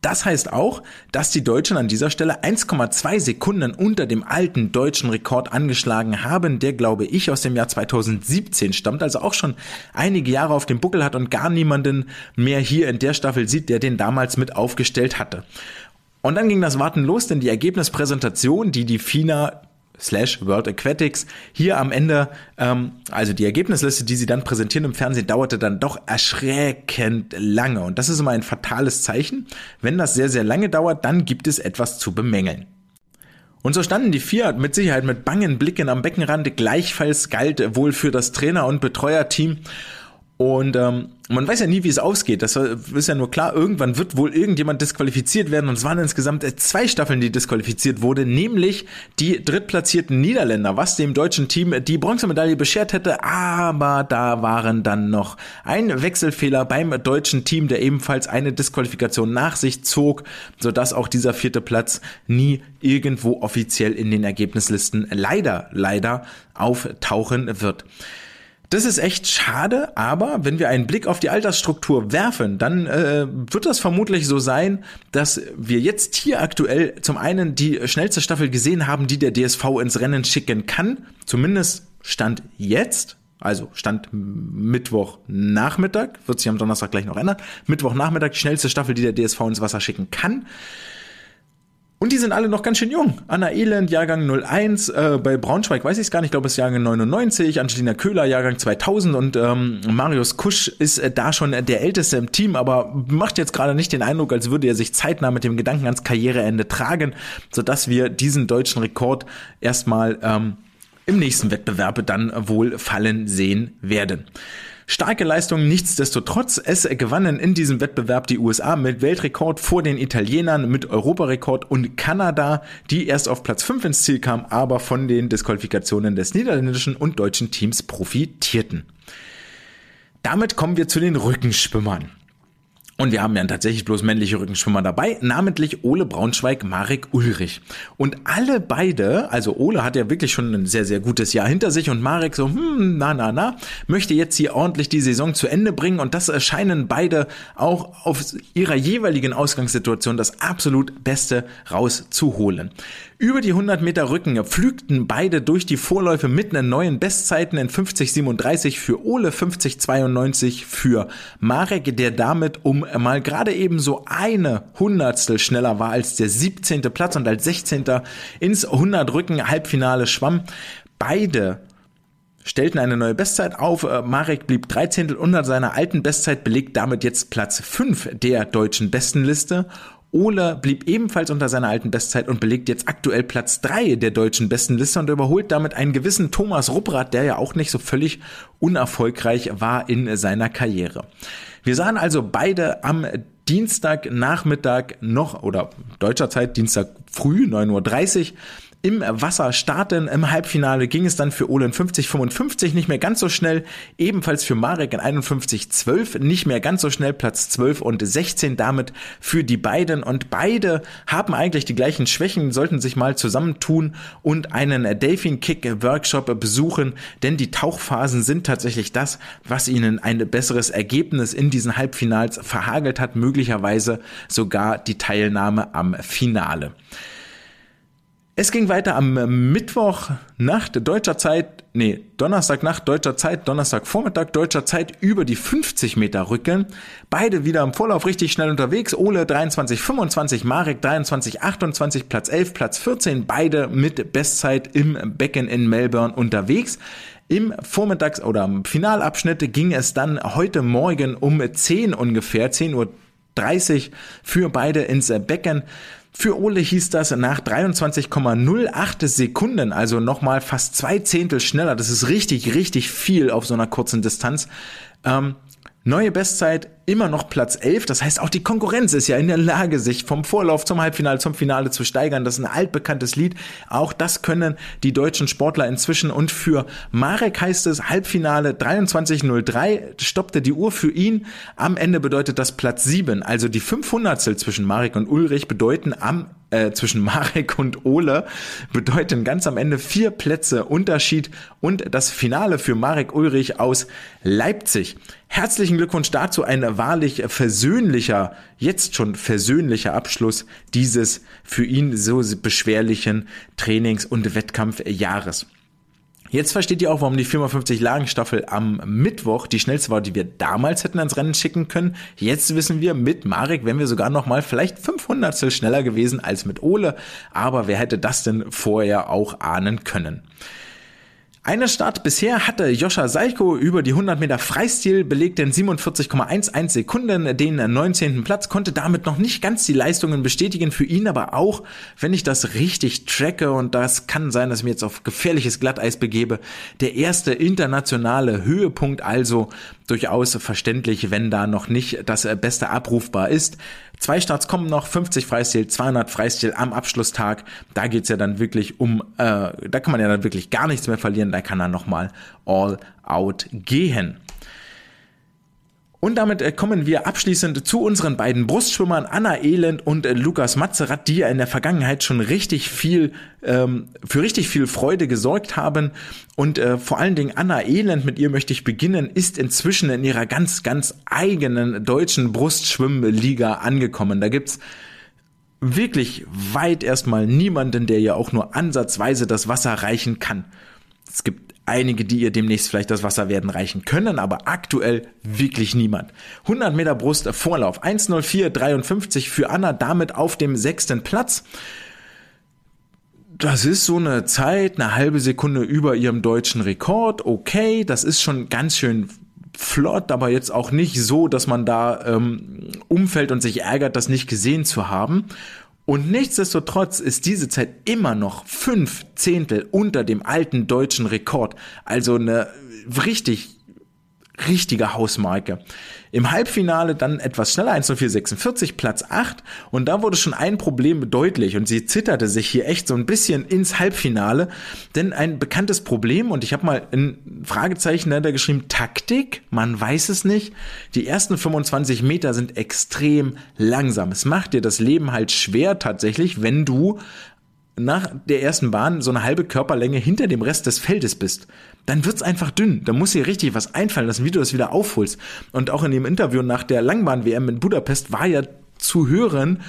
Das heißt auch, dass die Deutschen an dieser Stelle 1,2 Sekunden unter dem alten deutschen Rekord angeschlagen haben, der glaube ich aus dem Jahr 2017 stammt, also auch schon einige Jahre auf dem Buckel hat und gar niemanden mehr hier in der Staffel sieht, der den damals mit aufgestellt hatte. Und dann ging das Warten los, denn die Ergebnispräsentation, die die FINA slash World Aquatics. Hier am Ende, ähm, also die Ergebnisliste, die sie dann präsentieren im Fernsehen, dauerte dann doch erschreckend lange. Und das ist immer ein fatales Zeichen. Wenn das sehr, sehr lange dauert, dann gibt es etwas zu bemängeln. Und so standen die vier mit Sicherheit mit bangen Blicken am Beckenrand. Gleichfalls galt wohl für das Trainer- und Betreuerteam. Und ähm, man weiß ja nie, wie es ausgeht. Das ist ja nur klar, irgendwann wird wohl irgendjemand disqualifiziert werden. Und es waren insgesamt zwei Staffeln, die disqualifiziert wurde, nämlich die drittplatzierten Niederländer, was dem deutschen Team die Bronzemedaille beschert hätte. Aber da waren dann noch ein Wechselfehler beim deutschen Team, der ebenfalls eine Disqualifikation nach sich zog, sodass auch dieser vierte Platz nie irgendwo offiziell in den Ergebnislisten leider, leider auftauchen wird. Das ist echt schade, aber wenn wir einen Blick auf die Altersstruktur werfen, dann äh, wird das vermutlich so sein, dass wir jetzt hier aktuell zum einen die schnellste Staffel gesehen haben, die der DSV ins Rennen schicken kann. Zumindest Stand jetzt, also Stand Mittwochnachmittag, wird sich am Donnerstag gleich noch ändern. Mittwochnachmittag die schnellste Staffel, die der DSV ins Wasser schicken kann. Und die sind alle noch ganz schön jung. Anna Elend, Jahrgang 01, äh, bei Braunschweig weiß ich es gar nicht, ich glaube es ist Jahrgang 99, Angelina Köhler, Jahrgang 2000 und ähm, Marius Kusch ist äh, da schon der Älteste im Team, aber macht jetzt gerade nicht den Eindruck, als würde er sich zeitnah mit dem Gedanken ans Karriereende tragen, sodass wir diesen deutschen Rekord erstmal ähm, im nächsten Wettbewerb dann wohl fallen sehen werden. Starke Leistung nichtsdestotrotz. Es gewannen in diesem Wettbewerb die USA mit Weltrekord vor den Italienern, mit Europarekord und Kanada, die erst auf Platz 5 ins Ziel kam, aber von den Disqualifikationen des niederländischen und deutschen Teams profitierten. Damit kommen wir zu den Rückenschwimmern. Und wir haben ja tatsächlich bloß männliche Rückenschwimmer dabei, namentlich Ole Braunschweig, Marek Ulrich. Und alle beide, also Ole hat ja wirklich schon ein sehr, sehr gutes Jahr hinter sich und Marek so, hm, na, na, na, möchte jetzt hier ordentlich die Saison zu Ende bringen und das erscheinen beide auch auf ihrer jeweiligen Ausgangssituation das absolut Beste rauszuholen. Über die 100 Meter Rücken pflügten beide durch die Vorläufe mit einer neuen Bestzeiten in 50,37 für Ole, 50,92 für Marek, der damit um mal gerade eben so eine Hundertstel schneller war als der 17. Platz und als 16. ins 100 Rücken Halbfinale schwamm. Beide stellten eine neue Bestzeit auf. Äh, Marek blieb 13. unter seiner alten Bestzeit, belegt damit jetzt Platz 5 der deutschen Bestenliste Ole blieb ebenfalls unter seiner alten Bestzeit und belegt jetzt aktuell Platz 3 der deutschen Bestenliste und überholt damit einen gewissen Thomas Rupprath, der ja auch nicht so völlig unerfolgreich war in seiner Karriere. Wir sahen also beide am Dienstagnachmittag noch oder deutscher Zeit Dienstag früh 9.30 Uhr im Wasser starten. Im Halbfinale ging es dann für Ole in 50-55 nicht mehr ganz so schnell. Ebenfalls für Marek in 51-12 nicht mehr ganz so schnell. Platz 12 und 16 damit für die beiden. Und beide haben eigentlich die gleichen Schwächen, sollten sich mal zusammentun und einen Delfin Kick Workshop besuchen. Denn die Tauchphasen sind tatsächlich das, was ihnen ein besseres Ergebnis in diesen Halbfinals verhagelt hat. Möglicherweise sogar die Teilnahme am Finale. Es ging weiter am Mittwoch Nacht deutscher Zeit, nee, Donnerstagnacht deutscher Zeit, Donnerstagvormittag deutscher Zeit über die 50 Meter Rücken. Beide wieder im Vorlauf richtig schnell unterwegs. Ole 23,25, Marek 23,28, Platz 11, Platz 14. Beide mit Bestzeit im Becken in Melbourne unterwegs. Im Vormittags- oder im Finalabschnitt ging es dann heute Morgen um 10 ungefähr, 10 Uhr 30 für beide ins Becken. Für Ole hieß das nach 23,08 Sekunden, also nochmal fast zwei Zehntel schneller. Das ist richtig, richtig viel auf so einer kurzen Distanz. Ähm, Neue Bestzeit immer noch Platz 11. Das heißt, auch die Konkurrenz ist ja in der Lage, sich vom Vorlauf zum Halbfinale, zum Finale zu steigern. Das ist ein altbekanntes Lied. Auch das können die deutschen Sportler inzwischen. Und für Marek heißt es Halbfinale 23.03 stoppte die Uhr für ihn. Am Ende bedeutet das Platz 7. Also die 500 zwischen Marek und Ulrich bedeuten am äh, zwischen Marek und Ole bedeuten ganz am Ende vier Plätze Unterschied und das Finale für Marek Ulrich aus Leipzig. Herzlichen Glückwunsch dazu, ein wahrlich versöhnlicher, jetzt schon versöhnlicher Abschluss dieses für ihn so beschwerlichen Trainings- und Wettkampfjahres. Jetzt versteht ihr auch, warum die 450 Lagenstaffel am Mittwoch die schnellste war, die wir damals hätten ans Rennen schicken können. Jetzt wissen wir, mit Marek wären wir sogar noch mal vielleicht 500 schneller gewesen als mit Ole. Aber wer hätte das denn vorher auch ahnen können? Eine Start bisher hatte Joscha Seiko über die 100 Meter Freistil belegt in 47,11 Sekunden den 19. Platz, konnte damit noch nicht ganz die Leistungen bestätigen für ihn, aber auch, wenn ich das richtig tracke und das kann sein, dass ich mir jetzt auf gefährliches Glatteis begebe, der erste internationale Höhepunkt also durchaus verständlich, wenn da noch nicht das Beste abrufbar ist. Zwei Starts kommen noch, 50 Freistil, 200 Freistil am Abschlusstag. Da geht's ja dann wirklich um, äh, da kann man ja dann wirklich gar nichts mehr verlieren. Da kann er nochmal all out gehen. Und damit äh, kommen wir abschließend zu unseren beiden Brustschwimmern Anna Elend und äh, Lukas Mazerat, die ja in der Vergangenheit schon richtig viel ähm, für richtig viel Freude gesorgt haben. Und äh, vor allen Dingen Anna Elend, mit ihr möchte ich beginnen, ist inzwischen in ihrer ganz, ganz eigenen deutschen Brustschwimmliga angekommen. Da gibt's wirklich weit erstmal niemanden, der ihr auch nur ansatzweise das Wasser reichen kann. Es gibt einige, die ihr demnächst vielleicht das Wasser werden reichen können, aber aktuell wirklich niemand. 100 Meter Brust Vorlauf, 1.04.53 für Anna, damit auf dem sechsten Platz. Das ist so eine Zeit, eine halbe Sekunde über ihrem deutschen Rekord. Okay, das ist schon ganz schön flott, aber jetzt auch nicht so, dass man da ähm, umfällt und sich ärgert, das nicht gesehen zu haben. Und nichtsdestotrotz ist diese Zeit immer noch fünf Zehntel unter dem alten deutschen Rekord. Also eine richtig richtige Hausmarke. Im Halbfinale dann etwas schneller, 1.04.46, Platz 8. Und da wurde schon ein Problem deutlich und sie zitterte sich hier echt so ein bisschen ins Halbfinale. Denn ein bekanntes Problem, und ich habe mal ein Fragezeichen dahinter geschrieben, Taktik, man weiß es nicht. Die ersten 25 Meter sind extrem langsam. Es macht dir das Leben halt schwer tatsächlich, wenn du nach der ersten Bahn so eine halbe Körperlänge hinter dem Rest des Feldes bist, dann wird's einfach dünn. Da muss dir richtig was einfallen lassen, wie du das wieder aufholst. Und auch in dem Interview nach der Langbahn-WM in Budapest war ja zu hören,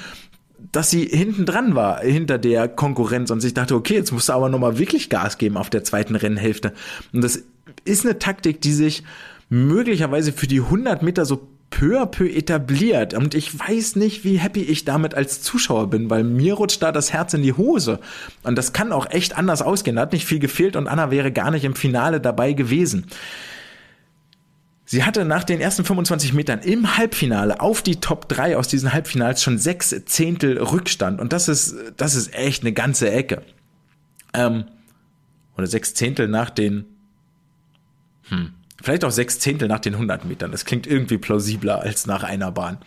dass sie hinten dran war, hinter der Konkurrenz und sich dachte, okay, jetzt musst du aber nochmal wirklich Gas geben auf der zweiten Rennhälfte. Und das ist eine Taktik, die sich möglicherweise für die 100 Meter so peu à peu etabliert. Und ich weiß nicht, wie happy ich damit als Zuschauer bin, weil mir rutscht da das Herz in die Hose. Und das kann auch echt anders ausgehen. Da hat nicht viel gefehlt und Anna wäre gar nicht im Finale dabei gewesen. Sie hatte nach den ersten 25 Metern im Halbfinale auf die Top 3 aus diesen Halbfinals schon sechs Zehntel Rückstand. Und das ist, das ist echt eine ganze Ecke. Ähm, oder sechs Zehntel nach den, hm, vielleicht auch sechs Zehntel nach den 100 Metern. Das klingt irgendwie plausibler als nach einer Bahn.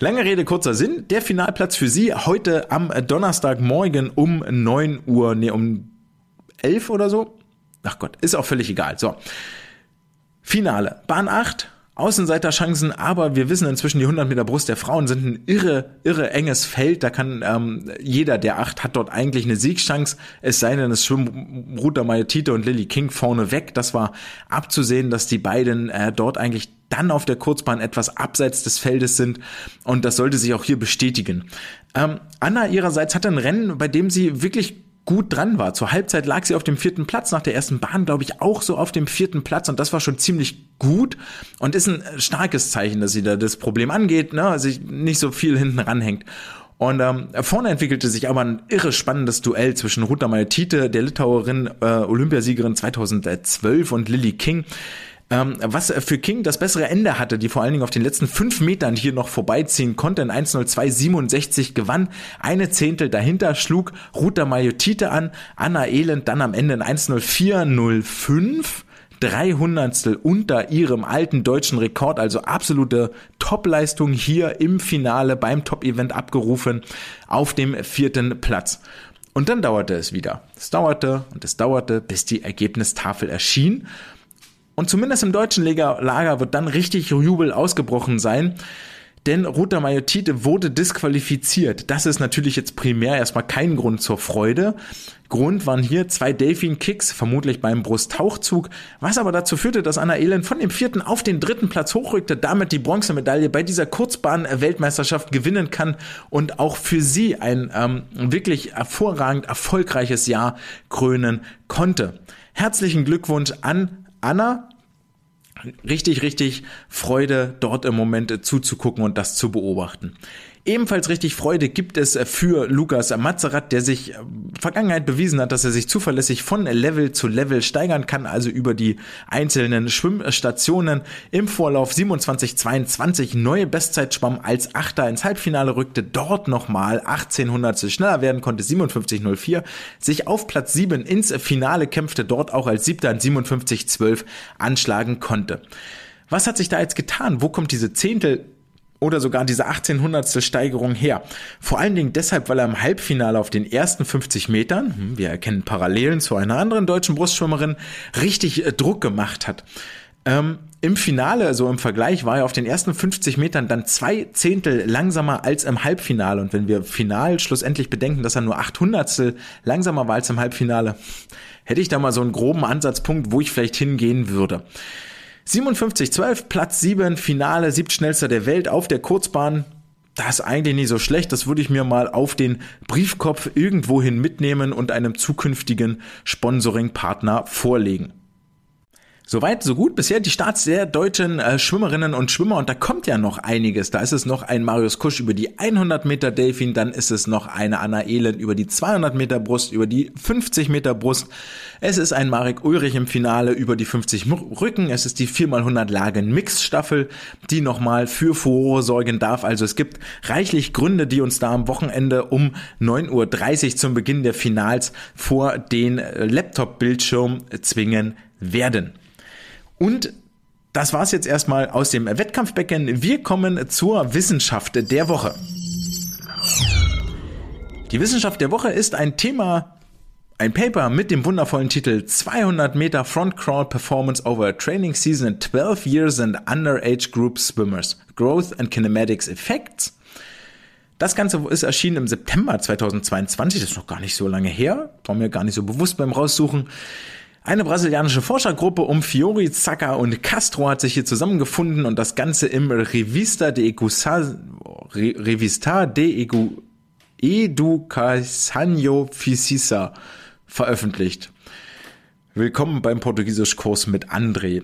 Lange Rede, kurzer Sinn. Der Finalplatz für Sie heute am Donnerstagmorgen um 9 Uhr, nee, um 11 oder so. Ach Gott, ist auch völlig egal. So. Finale. Bahn 8, Außenseiterchancen, aber wir wissen inzwischen, die 100 Meter Brust der Frauen sind ein irre, irre enges Feld. Da kann ähm, jeder der acht hat dort eigentlich eine Siegchance. Es sei denn, es schwimmen Ruta Mayotite und Lily King vorne weg. Das war abzusehen, dass die beiden äh, dort eigentlich dann auf der Kurzbahn etwas abseits des Feldes sind und das sollte sich auch hier bestätigen. Ähm, Anna ihrerseits hatte ein Rennen, bei dem sie wirklich gut dran war. Zur Halbzeit lag sie auf dem vierten Platz, nach der ersten Bahn, glaube ich, auch so auf dem vierten Platz und das war schon ziemlich gut und ist ein starkes Zeichen, dass sie da das Problem angeht, ne, sich nicht so viel hinten ranhängt. Und ähm, vorne entwickelte sich aber ein irre spannendes Duell zwischen Ruta Mayotite, der Litauerin, äh, Olympiasiegerin 2012 und Lily King. Ähm, was für King das bessere Ende hatte, die vor allen Dingen auf den letzten fünf Metern hier noch vorbeiziehen konnte, in 1.02.67 gewann. Eine Zehntel dahinter schlug Ruta Majotite an, Anna Elend dann am Ende in 1.04.05. 300 unter ihrem alten deutschen Rekord, also absolute Topleistung hier im Finale beim Top-Event abgerufen auf dem vierten Platz. Und dann dauerte es wieder. Es dauerte und es dauerte, bis die Ergebnistafel erschien. Und zumindest im deutschen Lager wird dann richtig Jubel ausgebrochen sein. Denn Ruta Majotite wurde disqualifiziert. Das ist natürlich jetzt primär erstmal kein Grund zur Freude. Grund waren hier zwei Delfin-Kicks, vermutlich beim Brusttauchzug, was aber dazu führte, dass Anna Elend von dem vierten auf den dritten Platz hochrückte, damit die Bronzemedaille bei dieser Kurzbahn-Weltmeisterschaft gewinnen kann und auch für sie ein ähm, wirklich hervorragend erfolgreiches Jahr krönen konnte. Herzlichen Glückwunsch an Anna, richtig, richtig Freude, dort im Moment zuzugucken und das zu beobachten. Ebenfalls richtig Freude gibt es für Lukas Mazerat, der sich äh, Vergangenheit bewiesen hat, dass er sich zuverlässig von Level zu Level steigern kann, also über die einzelnen Schwimmstationen. Im Vorlauf 27-22 neue Bestzeit schwamm als Achter ins Halbfinale rückte, dort nochmal 1800 schneller werden konnte, 57-04, sich auf Platz 7 ins Finale kämpfte, dort auch als Siebter in 57-12 anschlagen konnte. Was hat sich da jetzt getan? Wo kommt diese Zehntel oder sogar diese 1800. Steigerung her. Vor allen Dingen deshalb, weil er im Halbfinale auf den ersten 50 Metern, hm, wir erkennen Parallelen zu einer anderen deutschen Brustschwimmerin, richtig äh, Druck gemacht hat. Ähm, Im Finale, so im Vergleich, war er auf den ersten 50 Metern dann zwei Zehntel langsamer als im Halbfinale. Und wenn wir final schlussendlich bedenken, dass er nur 800 langsamer war als im Halbfinale, hätte ich da mal so einen groben Ansatzpunkt, wo ich vielleicht hingehen würde. 57-12, Platz 7, Finale, siebtschnellster der Welt auf der Kurzbahn. Das ist eigentlich nicht so schlecht. Das würde ich mir mal auf den Briefkopf irgendwohin mitnehmen und einem zukünftigen Sponsoring-Partner vorlegen. Soweit, so gut. Bisher die Starts der deutschen äh, Schwimmerinnen und Schwimmer und da kommt ja noch einiges. Da ist es noch ein Marius Kusch über die 100 Meter Delfin, dann ist es noch eine Anna Elend über die 200 Meter Brust, über die 50 Meter Brust. Es ist ein Marek Ulrich im Finale über die 50 Rücken. Es ist die 4x100 Lagen Mixstaffel, die nochmal für Furore sorgen darf. Also es gibt reichlich Gründe, die uns da am Wochenende um 9.30 Uhr zum Beginn der Finals vor den äh, Laptop-Bildschirm zwingen werden. Und das war's jetzt erstmal aus dem Wettkampfbecken. Wir kommen zur Wissenschaft der Woche. Die Wissenschaft der Woche ist ein Thema, ein Paper mit dem wundervollen Titel 200 Meter Front Crawl Performance over a Training Season in 12 Years and Underage Group Swimmers. Growth and Kinematics Effects. Das Ganze ist erschienen im September 2022, das ist noch gar nicht so lange her, war mir gar nicht so bewusst beim Raussuchen. Eine brasilianische Forschergruppe um Fiori, Zacca und Castro hat sich hier zusammengefunden und das Ganze im Revista de Ecusa, Revista de Educação Física veröffentlicht. Willkommen beim Portugiesischkurs mit André.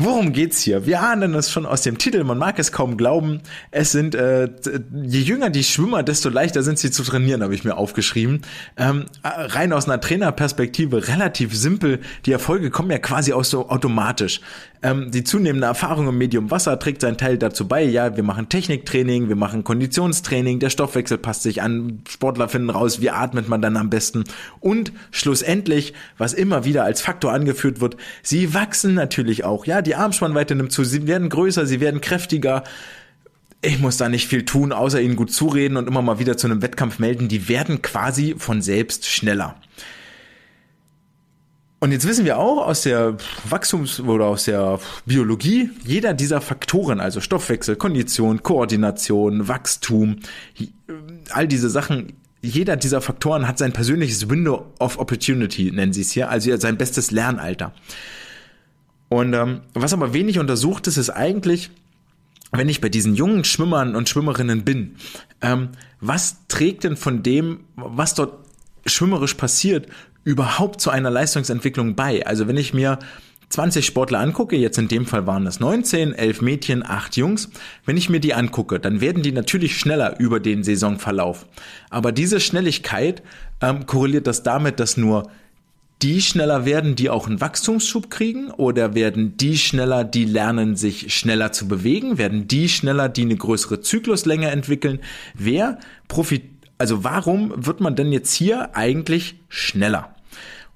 Worum geht's hier? Wir ahnen es schon aus dem Titel, man mag es kaum glauben. Es sind, äh, je jünger die Schwimmer, desto leichter sind sie zu trainieren, habe ich mir aufgeschrieben. Ähm, rein aus einer Trainerperspektive relativ simpel. Die Erfolge kommen ja quasi auch so automatisch. Ähm, die zunehmende Erfahrung im Medium Wasser trägt seinen Teil dazu bei. Ja, wir machen Techniktraining, wir machen Konditionstraining, der Stoffwechsel passt sich an, Sportler finden raus, wie atmet man dann am besten. Und schlussendlich, was immer wieder als Faktor angeführt wird, sie wachsen natürlich auch. Ja, die Armspannweite nimmt zu, sie werden größer, sie werden kräftiger. Ich muss da nicht viel tun, außer ihnen gut zureden und immer mal wieder zu einem Wettkampf melden. Die werden quasi von selbst schneller. Und jetzt wissen wir auch aus der Wachstums- oder aus der Biologie, jeder dieser Faktoren, also Stoffwechsel, Kondition, Koordination, Wachstum, all diese Sachen, jeder dieser Faktoren hat sein persönliches Window of Opportunity, nennen sie es hier, also sein bestes Lernalter. Und ähm, was aber wenig untersucht ist, ist eigentlich, wenn ich bei diesen jungen Schwimmern und Schwimmerinnen bin, ähm, was trägt denn von dem, was dort schwimmerisch passiert, überhaupt zu einer Leistungsentwicklung bei? Also wenn ich mir 20 Sportler angucke, jetzt in dem Fall waren es 19, 11 Mädchen, 8 Jungs, wenn ich mir die angucke, dann werden die natürlich schneller über den Saisonverlauf. Aber diese Schnelligkeit ähm, korreliert das damit, dass nur die schneller werden, die auch einen Wachstumsschub kriegen? Oder werden die schneller, die lernen, sich schneller zu bewegen? Werden die schneller, die eine größere Zykluslänge entwickeln? Wer profit, also warum wird man denn jetzt hier eigentlich schneller?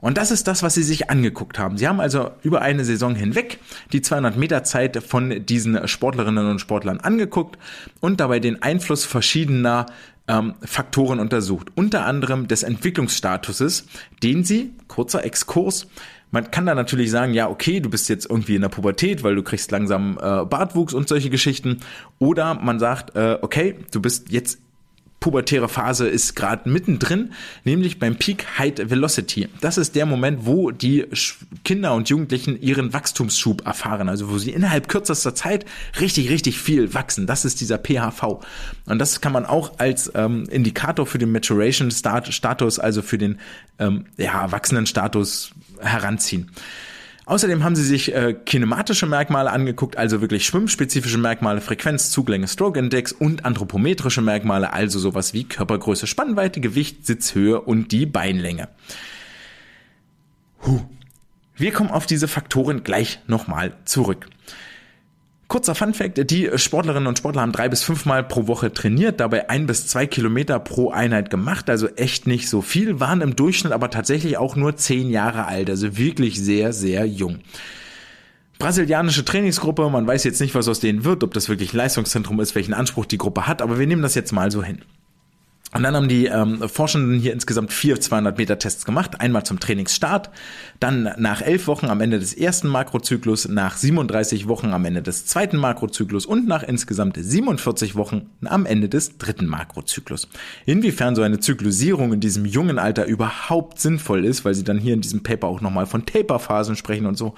Und das ist das, was sie sich angeguckt haben. Sie haben also über eine Saison hinweg die 200 Meter Zeit von diesen Sportlerinnen und Sportlern angeguckt und dabei den Einfluss verschiedener ähm, Faktoren untersucht, unter anderem des Entwicklungsstatuses, den sie, kurzer Exkurs, man kann da natürlich sagen, ja, okay, du bist jetzt irgendwie in der Pubertät, weil du kriegst langsam äh, Bartwuchs und solche Geschichten. Oder man sagt, äh, okay, du bist jetzt pubertäre Phase ist gerade mittendrin, nämlich beim Peak Height Velocity. Das ist der Moment, wo die Kinder und Jugendlichen ihren Wachstumsschub erfahren, also wo sie innerhalb kürzester Zeit richtig, richtig viel wachsen. Das ist dieser PHV. Und das kann man auch als ähm, Indikator für den Maturation Status, also für den ähm, ja, Erwachsenenstatus heranziehen. Außerdem haben sie sich äh, kinematische Merkmale angeguckt, also wirklich schwimmspezifische Merkmale, Frequenz, Zuglänge, Stroke Index und anthropometrische Merkmale, also sowas wie Körpergröße, Spannweite, Gewicht, Sitzhöhe und die Beinlänge. Huh. Wir kommen auf diese Faktoren gleich nochmal zurück. Kurzer Funfact, die Sportlerinnen und Sportler haben drei bis fünfmal pro Woche trainiert, dabei ein bis zwei Kilometer pro Einheit gemacht, also echt nicht so viel, waren im Durchschnitt aber tatsächlich auch nur zehn Jahre alt, also wirklich sehr, sehr jung. Brasilianische Trainingsgruppe, man weiß jetzt nicht, was aus denen wird, ob das wirklich Leistungszentrum ist, welchen Anspruch die Gruppe hat, aber wir nehmen das jetzt mal so hin. Und dann haben die ähm, Forschenden hier insgesamt vier 200 Meter Tests gemacht. Einmal zum Trainingsstart, dann nach elf Wochen am Ende des ersten Makrozyklus, nach 37 Wochen am Ende des zweiten Makrozyklus und nach insgesamt 47 Wochen am Ende des dritten Makrozyklus. Inwiefern so eine Zyklusierung in diesem jungen Alter überhaupt sinnvoll ist, weil sie dann hier in diesem Paper auch nochmal von Taperphasen sprechen und so,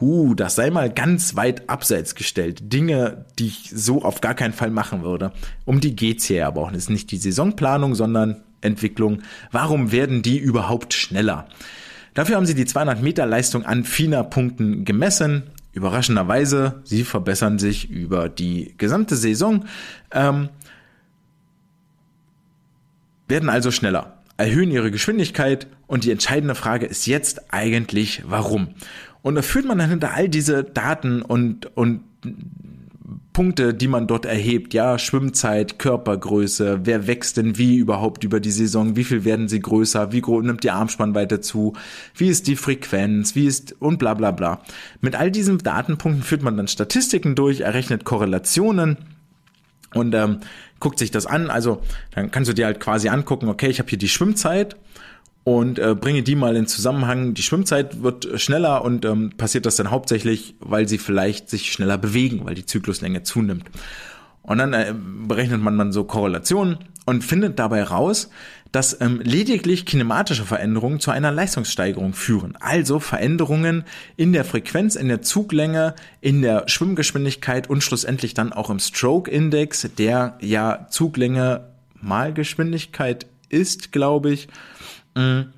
Huh, das sei mal ganz weit abseits gestellt. Dinge, die ich so auf gar keinen Fall machen würde. Um die geht's hier aber auch. Das ist nicht die Saisonplanung, sondern Entwicklung. Warum werden die überhaupt schneller? Dafür haben sie die 200 Meter Leistung an FINA-Punkten gemessen. Überraschenderweise, sie verbessern sich über die gesamte Saison, ähm, werden also schneller, erhöhen ihre Geschwindigkeit und die entscheidende Frage ist jetzt eigentlich, warum? Und da führt man dann hinter all diese Daten und, und Punkte, die man dort erhebt, ja, Schwimmzeit, Körpergröße, wer wächst denn wie überhaupt über die Saison, wie viel werden sie größer, wie groß nimmt die Armspannweite zu, wie ist die Frequenz, wie ist und bla bla bla. Mit all diesen Datenpunkten führt man dann Statistiken durch, errechnet Korrelationen und ähm, guckt sich das an. Also dann kannst du dir halt quasi angucken, okay, ich habe hier die Schwimmzeit und äh, bringe die mal in Zusammenhang. Die Schwimmzeit wird schneller und ähm, passiert das dann hauptsächlich, weil sie vielleicht sich schneller bewegen, weil die Zykluslänge zunimmt. Und dann äh, berechnet man dann so Korrelationen und findet dabei raus, dass ähm, lediglich kinematische Veränderungen zu einer Leistungssteigerung führen. Also Veränderungen in der Frequenz, in der Zuglänge, in der Schwimmgeschwindigkeit und schlussendlich dann auch im Stroke-Index, der ja Zuglänge mal Geschwindigkeit ist, glaube ich. Mhm.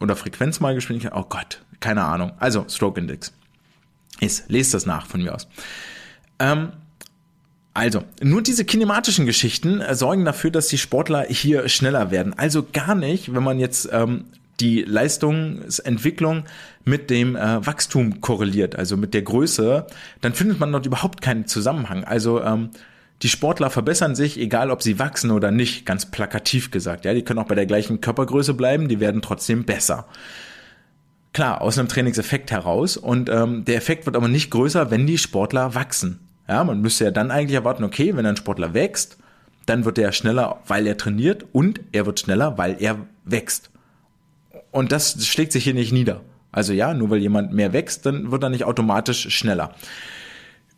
Oder Frequenz mal Geschwindigkeit. Oh Gott, keine Ahnung. Also Stroke Index. ist. Lest das nach von mir aus. Ähm, also, nur diese kinematischen Geschichten äh, sorgen dafür, dass die Sportler hier schneller werden. Also gar nicht, wenn man jetzt ähm, die Leistungsentwicklung mit dem äh, Wachstum korreliert, also mit der Größe, dann findet man dort überhaupt keinen Zusammenhang. Also ähm, die Sportler verbessern sich, egal ob sie wachsen oder nicht, ganz plakativ gesagt. Ja, die können auch bei der gleichen Körpergröße bleiben, die werden trotzdem besser. Klar, aus einem Trainingseffekt heraus und ähm, der Effekt wird aber nicht größer, wenn die Sportler wachsen. Ja, man müsste ja dann eigentlich erwarten, okay, wenn ein Sportler wächst, dann wird er schneller, weil er trainiert und er wird schneller, weil er wächst. Und das schlägt sich hier nicht nieder. Also ja, nur weil jemand mehr wächst, dann wird er nicht automatisch schneller.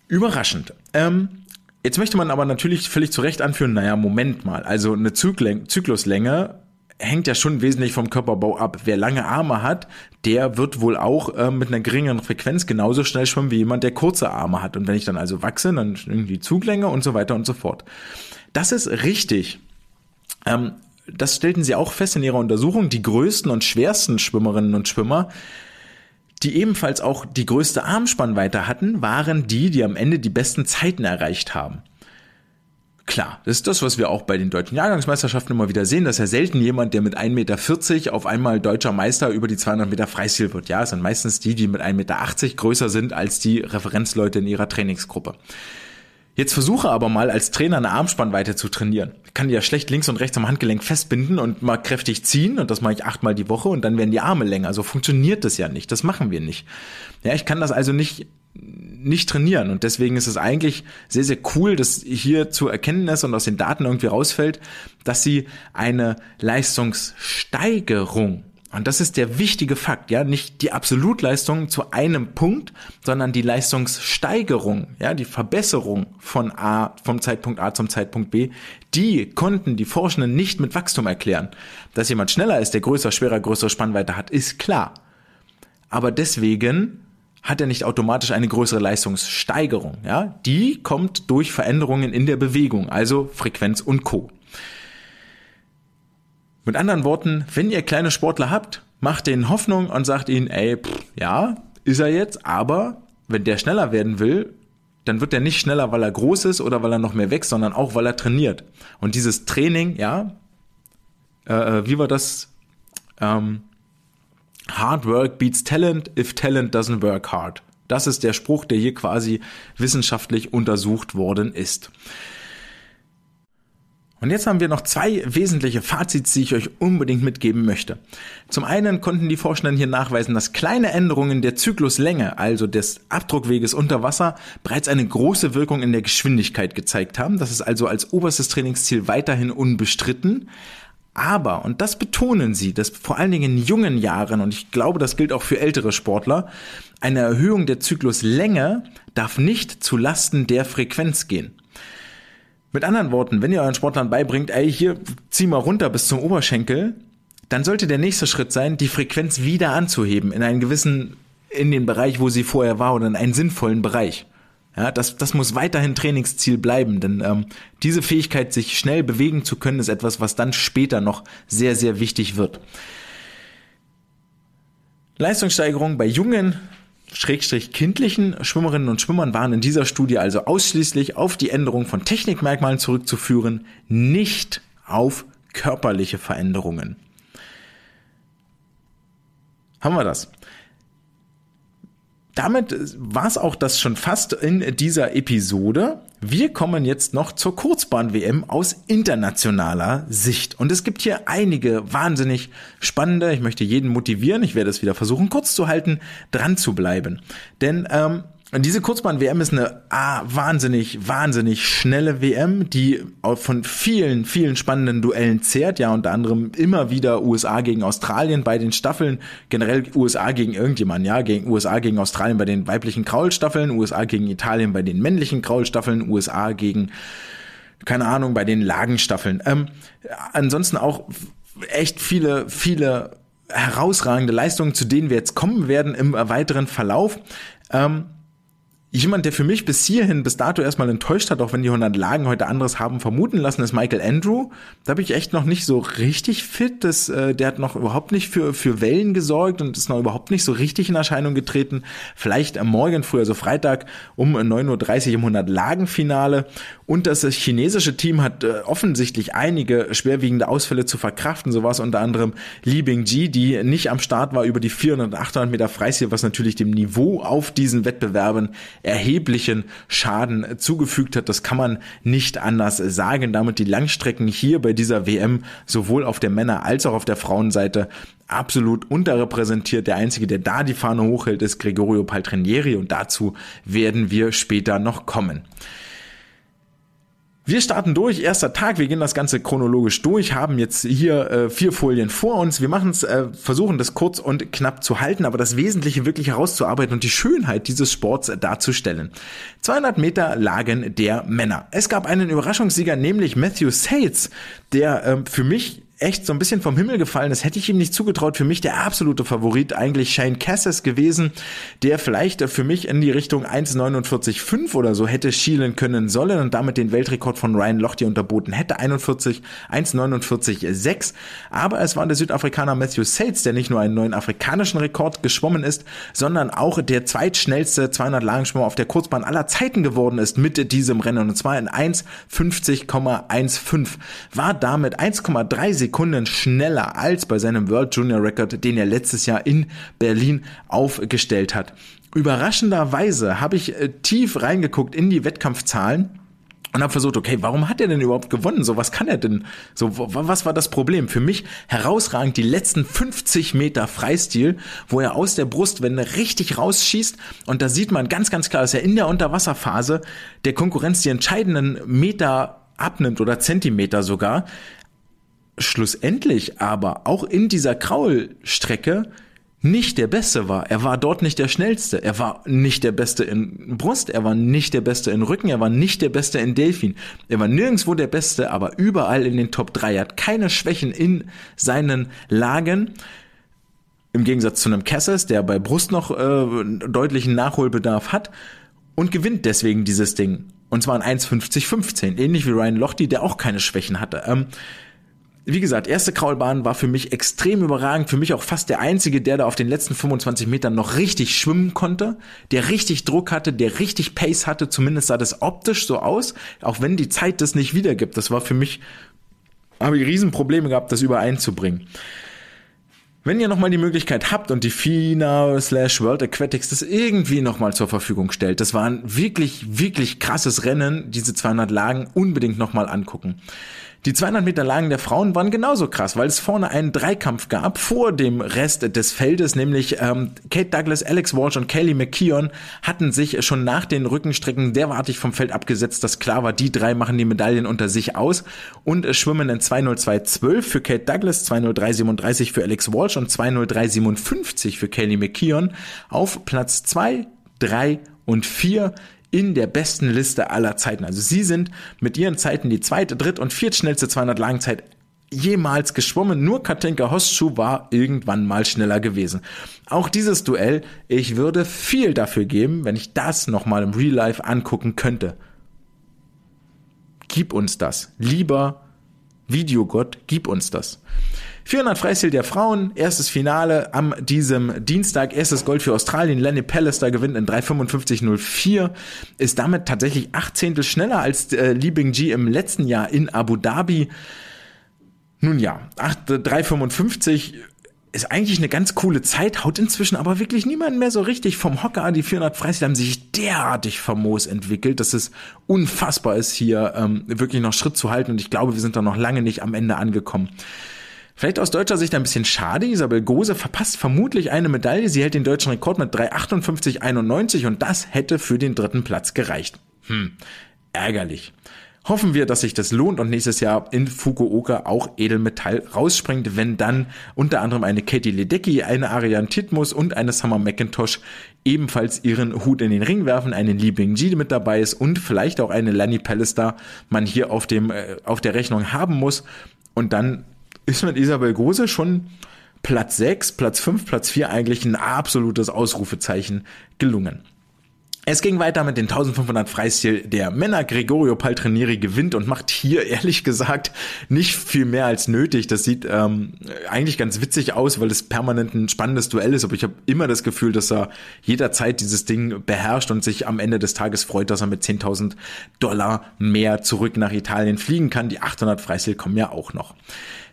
Überraschend. Ähm, jetzt möchte man aber natürlich völlig zu Recht anführen, naja, Moment mal, also eine Zykluslänge hängt ja schon wesentlich vom Körperbau ab. Wer lange Arme hat, der wird wohl auch äh, mit einer geringeren Frequenz genauso schnell schwimmen wie jemand, der kurze Arme hat. Und wenn ich dann also wachse, dann irgendwie Zuglänge und so weiter und so fort. Das ist richtig. Ähm, das stellten sie auch fest in ihrer Untersuchung. Die größten und schwersten Schwimmerinnen und Schwimmer, die ebenfalls auch die größte Armspannweite hatten, waren die, die am Ende die besten Zeiten erreicht haben. Klar, das ist das, was wir auch bei den deutschen Jahrgangsmeisterschaften immer wieder sehen, dass ja selten jemand, der mit 1,40 Meter auf einmal deutscher Meister über die 200 Meter Freistil wird. Ja, es sind meistens die, die mit 1,80 Meter größer sind als die Referenzleute in ihrer Trainingsgruppe. Jetzt versuche aber mal als Trainer eine Armspannweite zu trainieren. Ich kann die ja schlecht links und rechts am Handgelenk festbinden und mal kräftig ziehen und das mache ich achtmal die Woche und dann werden die Arme länger. So funktioniert das ja nicht. Das machen wir nicht. Ja, ich kann das also nicht nicht trainieren. Und deswegen ist es eigentlich sehr, sehr cool, dass hier zu erkennen ist und aus den Daten irgendwie rausfällt, dass sie eine Leistungssteigerung und das ist der wichtige Fakt, ja, nicht die Absolutleistung zu einem Punkt, sondern die Leistungssteigerung, ja, die Verbesserung von A, vom Zeitpunkt A zum Zeitpunkt B, die konnten die Forschenden nicht mit Wachstum erklären. Dass jemand schneller ist, der größer, schwerer, größere Spannweite hat, ist klar. Aber deswegen hat er nicht automatisch eine größere Leistungssteigerung. Ja? Die kommt durch Veränderungen in der Bewegung, also Frequenz und Co. Mit anderen Worten, wenn ihr kleine Sportler habt, macht denen Hoffnung und sagt ihnen, ey, pff, ja, ist er jetzt, aber wenn der schneller werden will, dann wird er nicht schneller, weil er groß ist oder weil er noch mehr wächst, sondern auch, weil er trainiert. Und dieses Training, ja, äh, äh wie war das? Ähm, Hard work beats talent if talent doesn't work hard. Das ist der Spruch, der hier quasi wissenschaftlich untersucht worden ist. Und jetzt haben wir noch zwei wesentliche Fazits, die ich euch unbedingt mitgeben möchte. Zum einen konnten die Forschenden hier nachweisen, dass kleine Änderungen der Zykluslänge, also des Abdruckweges unter Wasser, bereits eine große Wirkung in der Geschwindigkeit gezeigt haben. Das ist also als oberstes Trainingsziel weiterhin unbestritten. Aber, und das betonen sie, dass vor allen Dingen in jungen Jahren, und ich glaube, das gilt auch für ältere Sportler, eine Erhöhung der Zykluslänge darf nicht zu Lasten der Frequenz gehen. Mit anderen Worten, wenn ihr euren Sportlern beibringt, ey, hier, zieh mal runter bis zum Oberschenkel, dann sollte der nächste Schritt sein, die Frequenz wieder anzuheben in einen gewissen, in den Bereich, wo sie vorher war oder in einen sinnvollen Bereich. Ja, das, das muss weiterhin Trainingsziel bleiben, denn ähm, diese Fähigkeit, sich schnell bewegen zu können, ist etwas, was dann später noch sehr, sehr wichtig wird. Leistungssteigerung bei jungen, schrägstrich kindlichen Schwimmerinnen und Schwimmern waren in dieser Studie also ausschließlich auf die Änderung von Technikmerkmalen zurückzuführen, nicht auf körperliche Veränderungen. Haben wir das? damit war es auch das schon fast in dieser Episode. Wir kommen jetzt noch zur Kurzbahn-WM aus internationaler Sicht. Und es gibt hier einige wahnsinnig spannende, ich möchte jeden motivieren, ich werde es wieder versuchen kurz zu halten, dran zu bleiben. Denn ähm, und diese Kurzbahn-WM ist eine ah, wahnsinnig, wahnsinnig schnelle WM, die von vielen, vielen spannenden Duellen zehrt. Ja, unter anderem immer wieder USA gegen Australien bei den Staffeln, generell USA gegen irgendjemanden, ja, gegen USA gegen Australien bei den weiblichen Kraulstaffeln, USA gegen Italien bei den männlichen Kraulstaffeln, USA gegen, keine Ahnung, bei den Lagenstaffeln. Ähm, ansonsten auch echt viele, viele herausragende Leistungen, zu denen wir jetzt kommen werden im weiteren Verlauf. Ähm, Jemand, der für mich bis hierhin, bis dato erstmal enttäuscht hat, auch wenn die 100 Lagen heute anderes haben vermuten lassen, ist Michael Andrew. Da bin ich echt noch nicht so richtig fit. Das, äh, der hat noch überhaupt nicht für, für Wellen gesorgt und ist noch überhaupt nicht so richtig in Erscheinung getreten. Vielleicht am Morgen früh, also Freitag um 9.30 Uhr im 100 Lagen Finale. Und das chinesische Team hat äh, offensichtlich einige schwerwiegende Ausfälle zu verkraften. So war es unter anderem Li Bingji, die nicht am Start war über die 400 und 800 Meter Freistil, was natürlich dem Niveau auf diesen Wettbewerben erheblichen Schaden zugefügt hat. Das kann man nicht anders sagen. Damit die Langstrecken hier bei dieser WM sowohl auf der Männer- als auch auf der Frauenseite absolut unterrepräsentiert. Der einzige, der da die Fahne hochhält, ist Gregorio Paltrinieri und dazu werden wir später noch kommen. Wir starten durch, erster Tag, wir gehen das Ganze chronologisch durch, haben jetzt hier äh, vier Folien vor uns. Wir machen es, äh, versuchen das kurz und knapp zu halten, aber das Wesentliche wirklich herauszuarbeiten und die Schönheit dieses Sports darzustellen. 200 Meter Lagen der Männer. Es gab einen Überraschungssieger, nämlich Matthew Sales, der äh, für mich echt so ein bisschen vom Himmel gefallen ist, hätte ich ihm nicht zugetraut. Für mich der absolute Favorit eigentlich Shane Cassis gewesen, der vielleicht für mich in die Richtung 1,49,5 oder so hätte schielen können sollen und damit den Weltrekord von Ryan Lochte unterboten hätte. 41, 1,49,6. Aber es war der Südafrikaner Matthew Sates, der nicht nur einen neuen afrikanischen Rekord geschwommen ist, sondern auch der zweitschnellste 200 Lagenschwimmer auf der Kurzbahn aller Zeiten geworden ist mit diesem Rennen. Und zwar in 1,50,15. War damit 1,3 Sekunden schneller als bei seinem World Junior Record, den er letztes Jahr in Berlin aufgestellt hat. Überraschenderweise habe ich äh, tief reingeguckt in die Wettkampfzahlen und habe versucht, okay, warum hat er denn überhaupt gewonnen? So, was kann er denn? So, was war das Problem? Für mich herausragend die letzten 50 Meter Freistil, wo er aus der Brustwende richtig rausschießt. Und da sieht man ganz, ganz klar, dass er in der Unterwasserphase der Konkurrenz die entscheidenden Meter abnimmt oder Zentimeter sogar schlussendlich aber auch in dieser Kraulstrecke nicht der Beste war. Er war dort nicht der Schnellste. Er war nicht der Beste in Brust. Er war nicht der Beste in Rücken. Er war nicht der Beste in Delfin. Er war nirgendwo der Beste, aber überall in den Top 3. Er hat keine Schwächen in seinen Lagen. Im Gegensatz zu einem Cassis, der bei Brust noch äh, deutlichen Nachholbedarf hat und gewinnt deswegen dieses Ding. Und zwar in 1,50-15. Ähnlich wie Ryan Lochte, der auch keine Schwächen hatte. Ähm, wie gesagt, erste Kraulbahn war für mich extrem überragend. Für mich auch fast der einzige, der da auf den letzten 25 Metern noch richtig schwimmen konnte, der richtig Druck hatte, der richtig Pace hatte. Zumindest sah das optisch so aus, auch wenn die Zeit das nicht wiedergibt. Das war für mich, habe ich Riesenprobleme gehabt, das übereinzubringen. Wenn ihr nochmal die Möglichkeit habt und die FINA slash World Aquatics das irgendwie nochmal zur Verfügung stellt, das war ein wirklich, wirklich krasses Rennen, diese 200 Lagen, unbedingt nochmal angucken. Die 200 Meter Lagen der Frauen waren genauso krass, weil es vorne einen Dreikampf gab vor dem Rest des Feldes, nämlich ähm, Kate Douglas, Alex Walsh und Kelly McKeon hatten sich schon nach den Rückenstrecken derartig vom Feld abgesetzt, dass klar war, die drei machen die Medaillen unter sich aus und äh, schwimmen in 20212 für Kate Douglas, 20337 für Alex Walsh und 20357 für Kelly McKeon. Auf Platz 2, 3 und 4 in der besten Liste aller Zeiten. Also sie sind mit ihren Zeiten die zweite, dritt und viertschnellste 200 Langzeit jemals geschwommen. Nur Katinka Hostschuh war irgendwann mal schneller gewesen. Auch dieses Duell, ich würde viel dafür geben, wenn ich das nochmal im Real Life angucken könnte. Gib uns das. Lieber Videogott, gib uns das. 400 Freistil der Frauen, erstes Finale am diesem Dienstag, erstes Gold für Australien. Lenny Pallister gewinnt in 3,55,04, ist damit tatsächlich acht Zehntel schneller als äh, Li Bingji im letzten Jahr in Abu Dhabi. Nun ja, 3,55 ist eigentlich eine ganz coole Zeit, haut inzwischen aber wirklich niemand mehr so richtig vom Hocker. Die 400 Freistil haben sich derartig famos entwickelt, dass es unfassbar ist, hier ähm, wirklich noch Schritt zu halten und ich glaube, wir sind da noch lange nicht am Ende angekommen. Vielleicht aus deutscher Sicht ein bisschen schade. Isabel Gose verpasst vermutlich eine Medaille. Sie hält den deutschen Rekord mit 3,58,91 und das hätte für den dritten Platz gereicht. Hm, ärgerlich. Hoffen wir, dass sich das lohnt und nächstes Jahr in Fukuoka auch Edelmetall rausspringt, wenn dann unter anderem eine Katie Ledecky, eine Ariane Titmus und eine Summer McIntosh ebenfalls ihren Hut in den Ring werfen, eine Li Bingji mit dabei ist und vielleicht auch eine Lani Pallister man hier auf dem, äh, auf der Rechnung haben muss und dann ist mit Isabel Gose schon Platz 6, Platz 5, Platz 4 eigentlich ein absolutes Ausrufezeichen gelungen. Es ging weiter mit den 1500 Freistil der Männer. Gregorio Paltrinieri gewinnt und macht hier ehrlich gesagt nicht viel mehr als nötig. Das sieht ähm, eigentlich ganz witzig aus, weil es permanent ein spannendes Duell ist. Aber ich habe immer das Gefühl, dass er jederzeit dieses Ding beherrscht und sich am Ende des Tages freut, dass er mit 10.000 Dollar mehr zurück nach Italien fliegen kann. Die 800 Freistil kommen ja auch noch.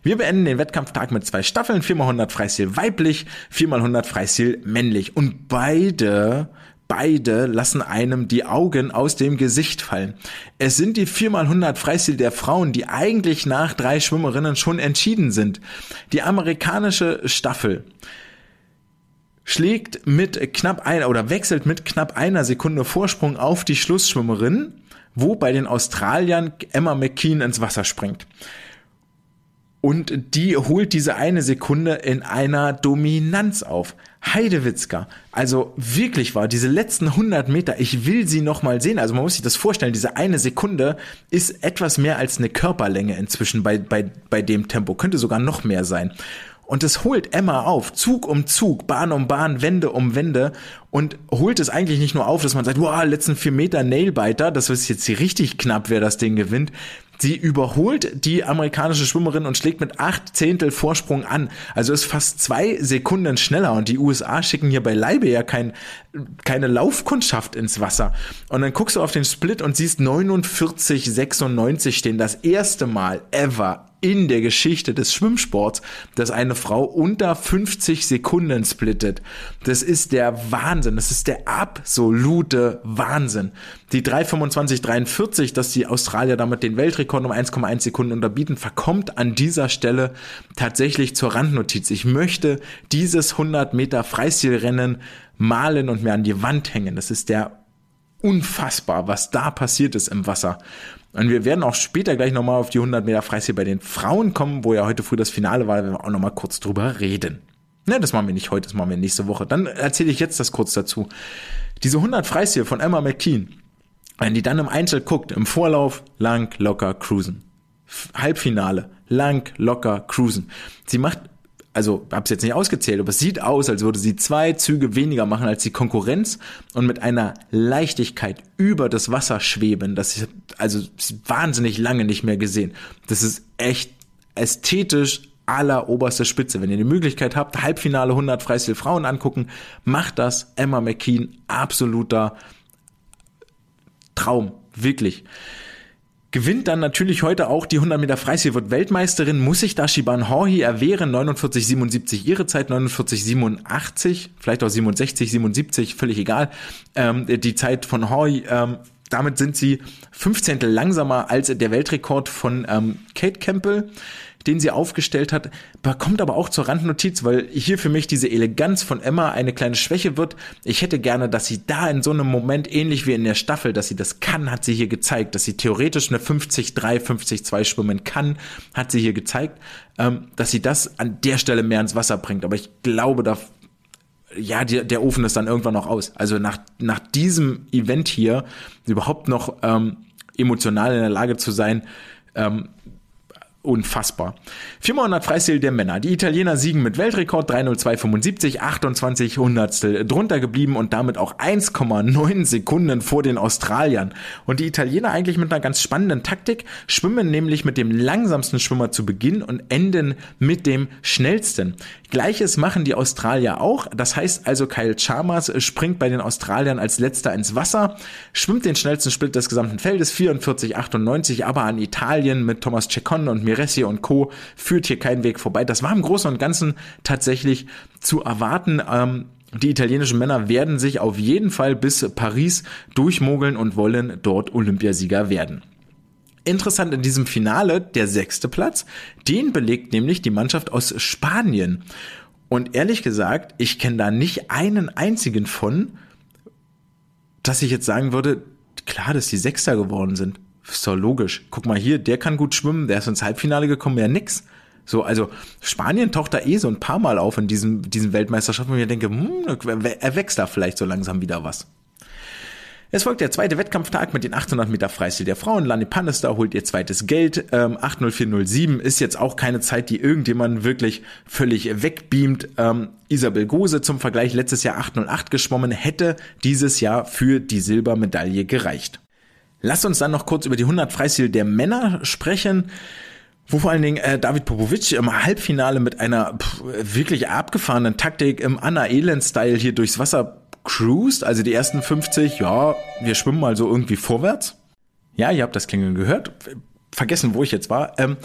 Wir beenden den Wettkampftag mit zwei Staffeln, 4x100 Freistil weiblich, 4x100 Freistil männlich. Und beide Beide lassen einem die Augen aus dem Gesicht fallen. Es sind die 4x100 Freistil der Frauen, die eigentlich nach drei Schwimmerinnen schon entschieden sind. Die amerikanische Staffel schlägt mit knapp einer oder wechselt mit knapp einer Sekunde Vorsprung auf die Schlussschwimmerin, wo bei den Australiern Emma McKean ins Wasser springt. Und die holt diese eine Sekunde in einer Dominanz auf. Heidewitzka, also wirklich war diese letzten 100 Meter, ich will sie noch mal sehen. Also man muss sich das vorstellen, diese eine Sekunde ist etwas mehr als eine Körperlänge inzwischen bei, bei, bei dem Tempo, könnte sogar noch mehr sein. Und es holt Emma auf, Zug um Zug, Bahn um Bahn, Wende um Wende und holt es eigentlich nicht nur auf, dass man sagt, wow, letzten vier Meter Nailbiter, das ist jetzt hier richtig knapp, wer das Ding gewinnt. Sie überholt die amerikanische Schwimmerin und schlägt mit acht Zehntel Vorsprung an. Also ist fast zwei Sekunden schneller und die USA schicken hier beileibe ja kein, keine Laufkundschaft ins Wasser. Und dann guckst du auf den Split und siehst 49, 96 stehen. Das erste Mal ever in der Geschichte des Schwimmsports, dass eine Frau unter 50 Sekunden splittet. Das ist der Wahnsinn. Das ist der absolute Wahnsinn. Die 3,25,43, dass die Australier damit den Weltrekord um 1,1 Sekunden unterbieten, verkommt an dieser Stelle tatsächlich zur Randnotiz. Ich möchte dieses 100 Meter Freistilrennen malen und mir an die Wand hängen. Das ist der unfassbar, was da passiert ist im Wasser. Und wir werden auch später gleich nochmal auf die 100 Meter Freistil bei den Frauen kommen, wo ja heute früh das Finale war, da werden wir auch nochmal kurz drüber reden. Ne, das machen wir nicht heute, das machen wir nächste Woche. Dann erzähle ich jetzt das kurz dazu. Diese 100 Freistil von Emma McKean, wenn die dann im Einzel guckt, im Vorlauf lang, locker, cruisen. Halbfinale, lang, locker, cruisen. Sie macht also habe es jetzt nicht ausgezählt, aber es sieht aus, als würde sie zwei Züge weniger machen als die Konkurrenz und mit einer Leichtigkeit über das Wasser schweben. Das ist also wahnsinnig lange nicht mehr gesehen. Das ist echt ästhetisch alleroberste Spitze. Wenn ihr die Möglichkeit habt, Halbfinale 100 Freistil Frauen angucken, macht das. Emma McKean, absoluter Traum, wirklich. Gewinnt dann natürlich heute auch die 100 Meter Freistil, wird Weltmeisterin, muss sich da Shiban Horhi erwehren, 49,77 ihre Zeit, 49,87, vielleicht auch 67, 77, völlig egal. Ähm, die Zeit von Horhi, ähm, damit sind sie 15 langsamer als der Weltrekord von ähm, Kate Campbell den sie aufgestellt hat, kommt aber auch zur Randnotiz, weil hier für mich diese Eleganz von Emma eine kleine Schwäche wird. Ich hätte gerne, dass sie da in so einem Moment, ähnlich wie in der Staffel, dass sie das kann, hat sie hier gezeigt, dass sie theoretisch eine 50-3, 50-2 schwimmen kann, hat sie hier gezeigt, ähm, dass sie das an der Stelle mehr ins Wasser bringt. Aber ich glaube, da ja, die, der Ofen ist dann irgendwann noch aus. Also nach, nach diesem Event hier überhaupt noch ähm, emotional in der Lage zu sein, ähm, unfassbar. 400 Freistil der Männer. Die Italiener siegen mit Weltrekord 302,75, 28 Hundertstel drunter geblieben und damit auch 1,9 Sekunden vor den Australiern. Und die Italiener eigentlich mit einer ganz spannenden Taktik, schwimmen nämlich mit dem langsamsten Schwimmer zu Beginn und enden mit dem schnellsten. Gleiches machen die Australier auch. Das heißt also, Kyle Chalmers springt bei den Australiern als letzter ins Wasser, schwimmt den schnellsten Split des gesamten Feldes, 44,98, aber an Italien mit Thomas Ceccon und Miressi und Co. führt hier kein Weg vorbei. Das war im Großen und Ganzen tatsächlich zu erwarten. Ähm, die italienischen Männer werden sich auf jeden Fall bis Paris durchmogeln und wollen dort Olympiasieger werden. Interessant in diesem Finale der sechste Platz. Den belegt nämlich die Mannschaft aus Spanien. Und ehrlich gesagt, ich kenne da nicht einen einzigen von, dass ich jetzt sagen würde, klar, dass die Sechster geworden sind. Ist doch logisch. Guck mal hier, der kann gut schwimmen, der ist ins Halbfinale gekommen, ja nix. So, also Spanien taucht da eh so ein paar Mal auf in diesem, diesen Weltmeisterschaften, wo ich denke, hm, er wächst da vielleicht so langsam wieder was. Es folgt der zweite Wettkampftag mit den 800 Meter Freistil der Frauen. Lani Pannester holt ihr zweites Geld. Ähm, 80407 ist jetzt auch keine Zeit, die irgendjemand wirklich völlig wegbeamt. Ähm, Isabel Gose zum Vergleich letztes Jahr 808 geschwommen, hätte dieses Jahr für die Silbermedaille gereicht. Lasst uns dann noch kurz über die 100 Freistil der Männer sprechen wo vor allen Dingen äh, David Popovic im Halbfinale mit einer pff, wirklich abgefahrenen Taktik im Anna Elend-Style hier durchs Wasser cruised. Also die ersten 50, ja, wir schwimmen mal so irgendwie vorwärts. Ja, ihr habt das Klingeln gehört. Vergessen, wo ich jetzt war. Ähm,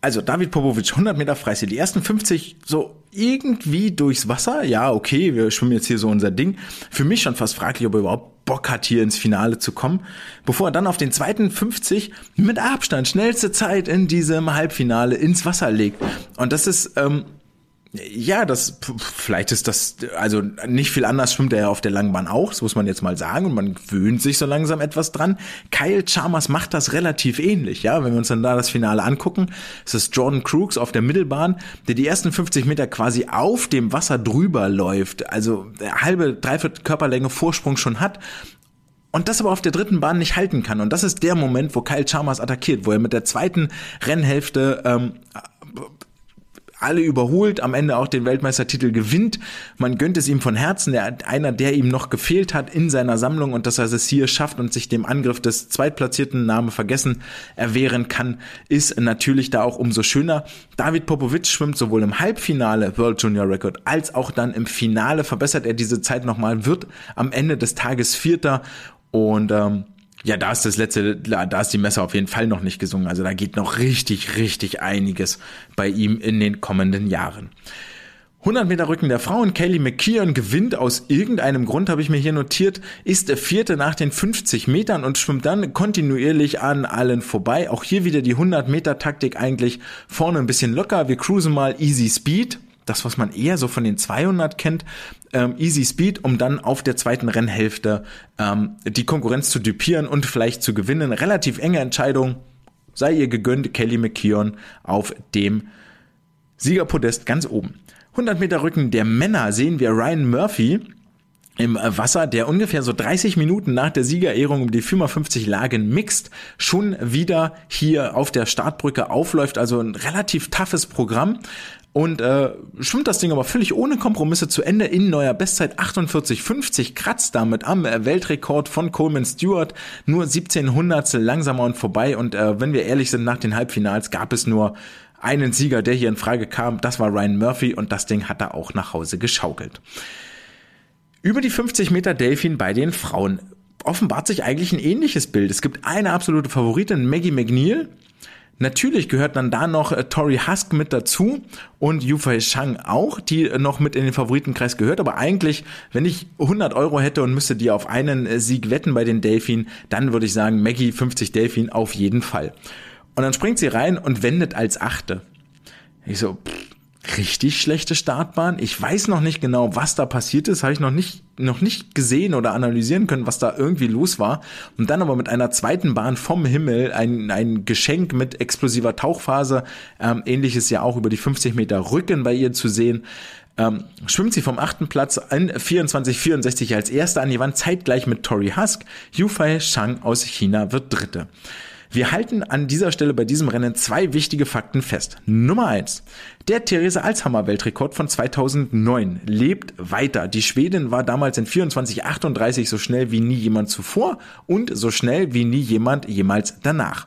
also David Popovic, 100 Meter Freistil. Die ersten 50 so irgendwie durchs Wasser. Ja, okay, wir schwimmen jetzt hier so unser Ding. Für mich schon fast fraglich, ob er überhaupt Bock hat, hier ins Finale zu kommen. Bevor er dann auf den zweiten 50 mit Abstand schnellste Zeit in diesem Halbfinale ins Wasser legt. Und das ist ähm, ja, das vielleicht ist das also nicht viel anders schwimmt er ja auf der Langbahn auch, das muss man jetzt mal sagen und man gewöhnt sich so langsam etwas dran. Kyle Chalmers macht das relativ ähnlich, ja, wenn wir uns dann da das Finale angucken, es ist Jordan Crooks auf der Mittelbahn, der die ersten 50 Meter quasi auf dem Wasser drüber läuft, also halbe dreiviertel Körperlänge Vorsprung schon hat und das aber auf der dritten Bahn nicht halten kann. Und das ist der Moment, wo Kyle Chalmers attackiert, wo er mit der zweiten Rennhälfte ähm, alle überholt, am Ende auch den Weltmeistertitel gewinnt. Man gönnt es ihm von Herzen, der, einer, der ihm noch gefehlt hat in seiner Sammlung und dass er es hier schafft und sich dem Angriff des zweitplatzierten Name vergessen erwehren kann, ist natürlich da auch umso schöner. David Popovic schwimmt sowohl im Halbfinale World Junior Record als auch dann im Finale verbessert er diese Zeit nochmal, wird am Ende des Tages Vierter und ähm, ja, da ist das letzte, da ist die Messe auf jeden Fall noch nicht gesungen. Also da geht noch richtig, richtig einiges bei ihm in den kommenden Jahren. 100 Meter Rücken der Frauen. Kelly McKeon gewinnt aus irgendeinem Grund, habe ich mir hier notiert, ist der vierte nach den 50 Metern und schwimmt dann kontinuierlich an allen vorbei. Auch hier wieder die 100 Meter Taktik eigentlich vorne ein bisschen locker. Wir cruisen mal easy speed das, was man eher so von den 200 kennt, ähm, Easy Speed, um dann auf der zweiten Rennhälfte ähm, die Konkurrenz zu dupieren und vielleicht zu gewinnen. Relativ enge Entscheidung, sei ihr gegönnt, Kelly McKeon auf dem Siegerpodest ganz oben. 100 Meter Rücken der Männer sehen wir Ryan Murphy, im Wasser, der ungefähr so 30 Minuten nach der Siegerehrung um die 55 Lagen mixt, schon wieder hier auf der Startbrücke aufläuft. Also ein relativ toughes Programm und äh, schwimmt das Ding aber völlig ohne Kompromisse zu Ende in neuer Bestzeit. 48,50, kratzt damit am äh, Weltrekord von Coleman Stewart, nur 17 Hundertstel langsamer und vorbei. Und äh, wenn wir ehrlich sind, nach den Halbfinals gab es nur einen Sieger, der hier in Frage kam, das war Ryan Murphy. Und das Ding hat er auch nach Hause geschaukelt. Über die 50 Meter Delfin bei den Frauen offenbart sich eigentlich ein ähnliches Bild. Es gibt eine absolute Favoritin, Maggie McNeil, Natürlich gehört dann da noch äh, Tori Husk mit dazu und Yufei Shang auch, die äh, noch mit in den Favoritenkreis gehört. Aber eigentlich, wenn ich 100 Euro hätte und müsste die auf einen äh, Sieg wetten bei den Delfin, dann würde ich sagen, Maggie 50 Delfin auf jeden Fall. Und dann springt sie rein und wendet als Achte. Ich so, pff, richtig schlechte Startbahn. Ich weiß noch nicht genau, was da passiert ist, habe ich noch nicht noch nicht gesehen oder analysieren können, was da irgendwie los war. Und dann aber mit einer zweiten Bahn vom Himmel ein, ein Geschenk mit explosiver Tauchphase, ähm, ähnliches ja auch über die 50 Meter Rücken bei ihr zu sehen. Ähm, schwimmt sie vom achten Platz in 24,64 als erste an die Wand, zeitgleich mit Tori Husk. Yufei Shang aus China wird Dritte. Wir halten an dieser Stelle bei diesem Rennen zwei wichtige Fakten fest. Nummer eins: Der Therese Alshammer Weltrekord von 2009 lebt weiter. Die Schwedin war damals in 24,38 so schnell wie nie jemand zuvor und so schnell wie nie jemand jemals danach.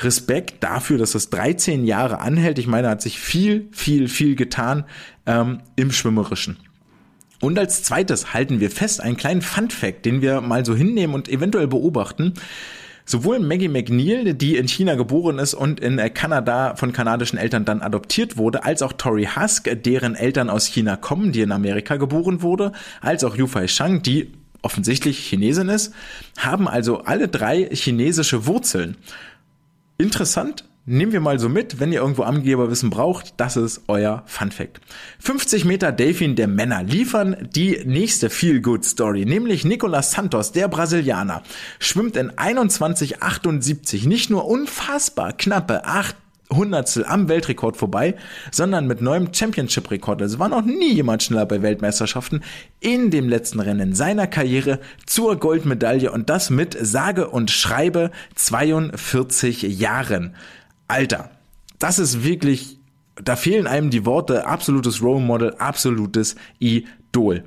Respekt dafür, dass es 13 Jahre anhält. Ich meine, hat sich viel, viel, viel getan ähm, im Schwimmerischen. Und als zweites halten wir fest einen kleinen Fun Fact, den wir mal so hinnehmen und eventuell beobachten. Sowohl Maggie McNeil, die in China geboren ist und in äh, Kanada von kanadischen Eltern dann adoptiert wurde, als auch Tori Husk, deren Eltern aus China kommen, die in Amerika geboren wurde, als auch Yufei Shang, die offensichtlich Chinesin ist, haben also alle drei chinesische Wurzeln. Interessant, Nehmen wir mal so mit, wenn ihr irgendwo Angeberwissen braucht, das ist euer Fun Fact. 50 Meter Delfin der Männer liefern die nächste Feel-Good Story, nämlich Nicolas Santos, der Brasilianer, schwimmt in 21,78, nicht nur unfassbar knappe 8 Hundertstel am Weltrekord vorbei, sondern mit neuem Championship-Rekord. Also war noch nie jemand schneller bei Weltmeisterschaften in dem letzten Rennen seiner Karriere zur Goldmedaille und das mit sage und schreibe 42 Jahren. Alter, das ist wirklich, da fehlen einem die Worte, absolutes Role Model, absolutes Idol.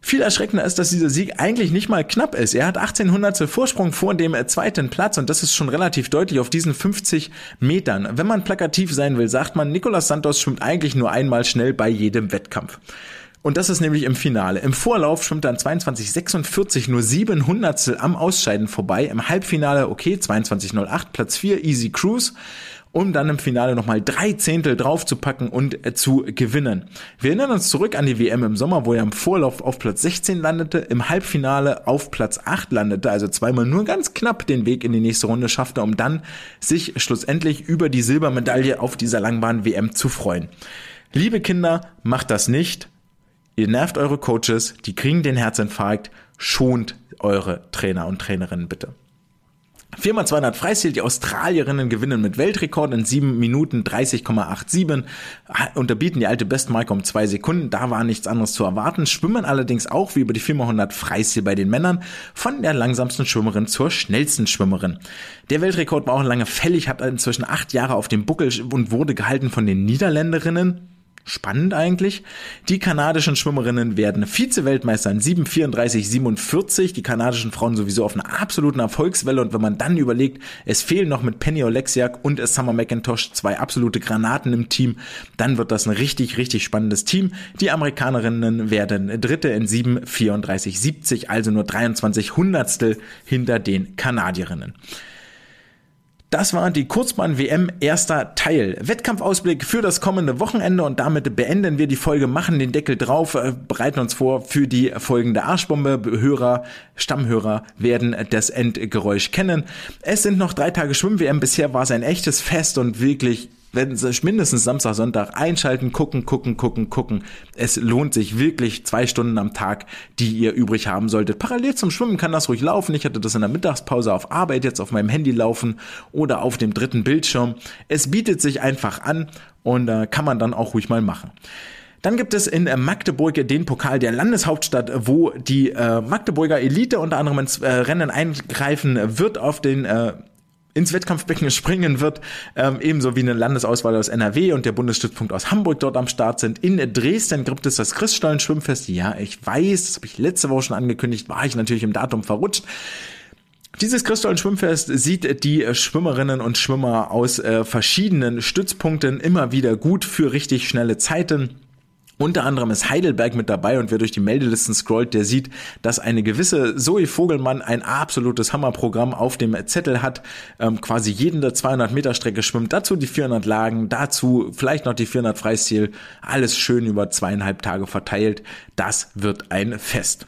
Viel erschreckender ist, dass dieser Sieg eigentlich nicht mal knapp ist. Er hat 1800 Vorsprung vor dem zweiten Platz und das ist schon relativ deutlich auf diesen 50 Metern. Wenn man plakativ sein will, sagt man, Nicolas Santos schwimmt eigentlich nur einmal schnell bei jedem Wettkampf. Und das ist nämlich im Finale. Im Vorlauf schwimmt dann 22,46 nur 700 am Ausscheiden vorbei. Im Halbfinale, okay, 22,08, Platz 4, Easy Cruise um dann im Finale nochmal drei Zehntel draufzupacken und äh, zu gewinnen. Wir erinnern uns zurück an die WM im Sommer, wo er im Vorlauf auf Platz 16 landete, im Halbfinale auf Platz 8 landete, also zweimal nur ganz knapp den Weg in die nächste Runde schaffte, um dann sich schlussendlich über die Silbermedaille auf dieser Langbahn WM zu freuen. Liebe Kinder, macht das nicht. Ihr nervt eure Coaches, die kriegen den Herzinfarkt, schont eure Trainer und Trainerinnen bitte. 4x200 Freistil, die Australierinnen gewinnen mit Weltrekord in 7 Minuten 30,87, unterbieten die alte Bestmarke um 2 Sekunden, da war nichts anderes zu erwarten, schwimmen allerdings auch wie über die 4x100 Freistil bei den Männern von der langsamsten Schwimmerin zur schnellsten Schwimmerin. Der Weltrekord war auch lange fällig, hat inzwischen 8 Jahre auf dem Buckel und wurde gehalten von den Niederländerinnen Spannend eigentlich. Die kanadischen Schwimmerinnen werden Vize-Weltmeister in 7,34,47. Die kanadischen Frauen sowieso auf einer absoluten Erfolgswelle. Und wenn man dann überlegt, es fehlen noch mit Penny Oleksiak und Summer McIntosh zwei absolute Granaten im Team, dann wird das ein richtig, richtig spannendes Team. Die Amerikanerinnen werden Dritte in 7,34,70, also nur 23 Hundertstel hinter den Kanadierinnen. Das war die Kurzbahn-WM erster Teil. Wettkampfausblick für das kommende Wochenende und damit beenden wir die Folge, machen den Deckel drauf, äh, bereiten uns vor für die folgende Arschbombe. Hörer, Stammhörer werden das Endgeräusch kennen. Es sind noch drei Tage Schwimm-WM. Bisher war es ein echtes Fest und wirklich wenn Sie mindestens Samstag, Sonntag einschalten, gucken, gucken, gucken, gucken. Es lohnt sich wirklich zwei Stunden am Tag, die ihr übrig haben solltet. Parallel zum Schwimmen kann das ruhig laufen. Ich hatte das in der Mittagspause auf Arbeit jetzt auf meinem Handy laufen oder auf dem dritten Bildschirm. Es bietet sich einfach an und äh, kann man dann auch ruhig mal machen. Dann gibt es in Magdeburg den Pokal der Landeshauptstadt, wo die äh, Magdeburger Elite unter anderem ins äh, Rennen eingreifen wird auf den äh, ins Wettkampfbecken springen wird, ähm, ebenso wie eine Landesauswahl aus NRW und der Bundesstützpunkt aus Hamburg dort am Start sind. In Dresden gibt es das Christstollen Schwimmfest. Ja, ich weiß, das habe ich letzte Woche schon angekündigt, war ich natürlich im Datum verrutscht. Dieses Christollen Schwimmfest sieht die Schwimmerinnen und Schwimmer aus äh, verschiedenen Stützpunkten immer wieder gut für richtig schnelle Zeiten. Unter anderem ist Heidelberg mit dabei und wer durch die Meldelisten scrollt, der sieht, dass eine gewisse Zoe Vogelmann ein absolutes Hammerprogramm auf dem Zettel hat, ähm, quasi jeden der 200 Meter Strecke schwimmt, dazu die 400 Lagen, dazu vielleicht noch die 400 Freistil, alles schön über zweieinhalb Tage verteilt. Das wird ein Fest.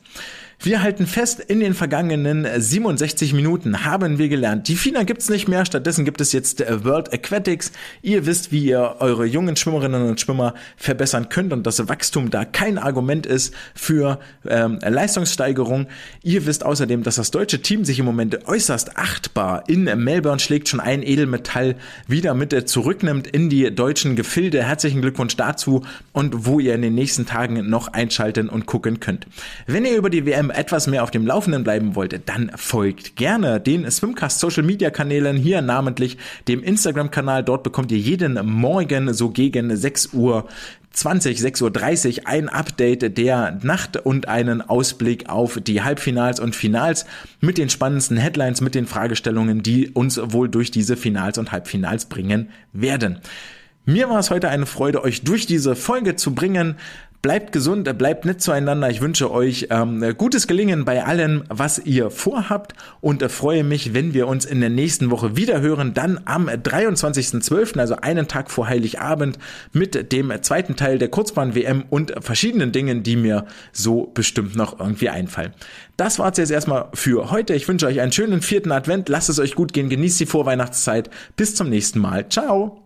Wir halten fest, in den vergangenen 67 Minuten haben wir gelernt, die FINA gibt's nicht mehr, stattdessen gibt es jetzt äh, World Aquatics. Ihr wisst, wie ihr eure jungen Schwimmerinnen und Schwimmer verbessern könnt und dass Wachstum da kein Argument ist für ähm, Leistungssteigerung. Ihr wisst außerdem, dass das deutsche Team sich im Moment äußerst achtbar in Melbourne schlägt, schon ein Edelmetall wieder mit äh, zurücknimmt in die deutschen Gefilde. Herzlichen Glückwunsch dazu und wo ihr in den nächsten Tagen noch einschalten und gucken könnt. Wenn ihr über die WM etwas mehr auf dem Laufenden bleiben wollt, dann folgt gerne den Swimcast Social Media Kanälen, hier namentlich dem Instagram Kanal. Dort bekommt ihr jeden Morgen so gegen 6 Uhr 20, 6.30 Uhr ein Update der Nacht und einen Ausblick auf die Halbfinals und Finals mit den spannendsten Headlines, mit den Fragestellungen, die uns wohl durch diese Finals und Halbfinals bringen werden. Mir war es heute eine Freude, euch durch diese Folge zu bringen. Bleibt gesund, bleibt nett zueinander. Ich wünsche euch ähm, gutes Gelingen bei allem, was ihr vorhabt und äh, freue mich, wenn wir uns in der nächsten Woche wieder hören. Dann am 23.12., also einen Tag vor Heiligabend, mit dem zweiten Teil der Kurzbahn-WM und verschiedenen Dingen, die mir so bestimmt noch irgendwie einfallen. Das war's jetzt erstmal für heute. Ich wünsche euch einen schönen vierten Advent. Lasst es euch gut gehen. Genießt die Vorweihnachtszeit. Bis zum nächsten Mal. Ciao.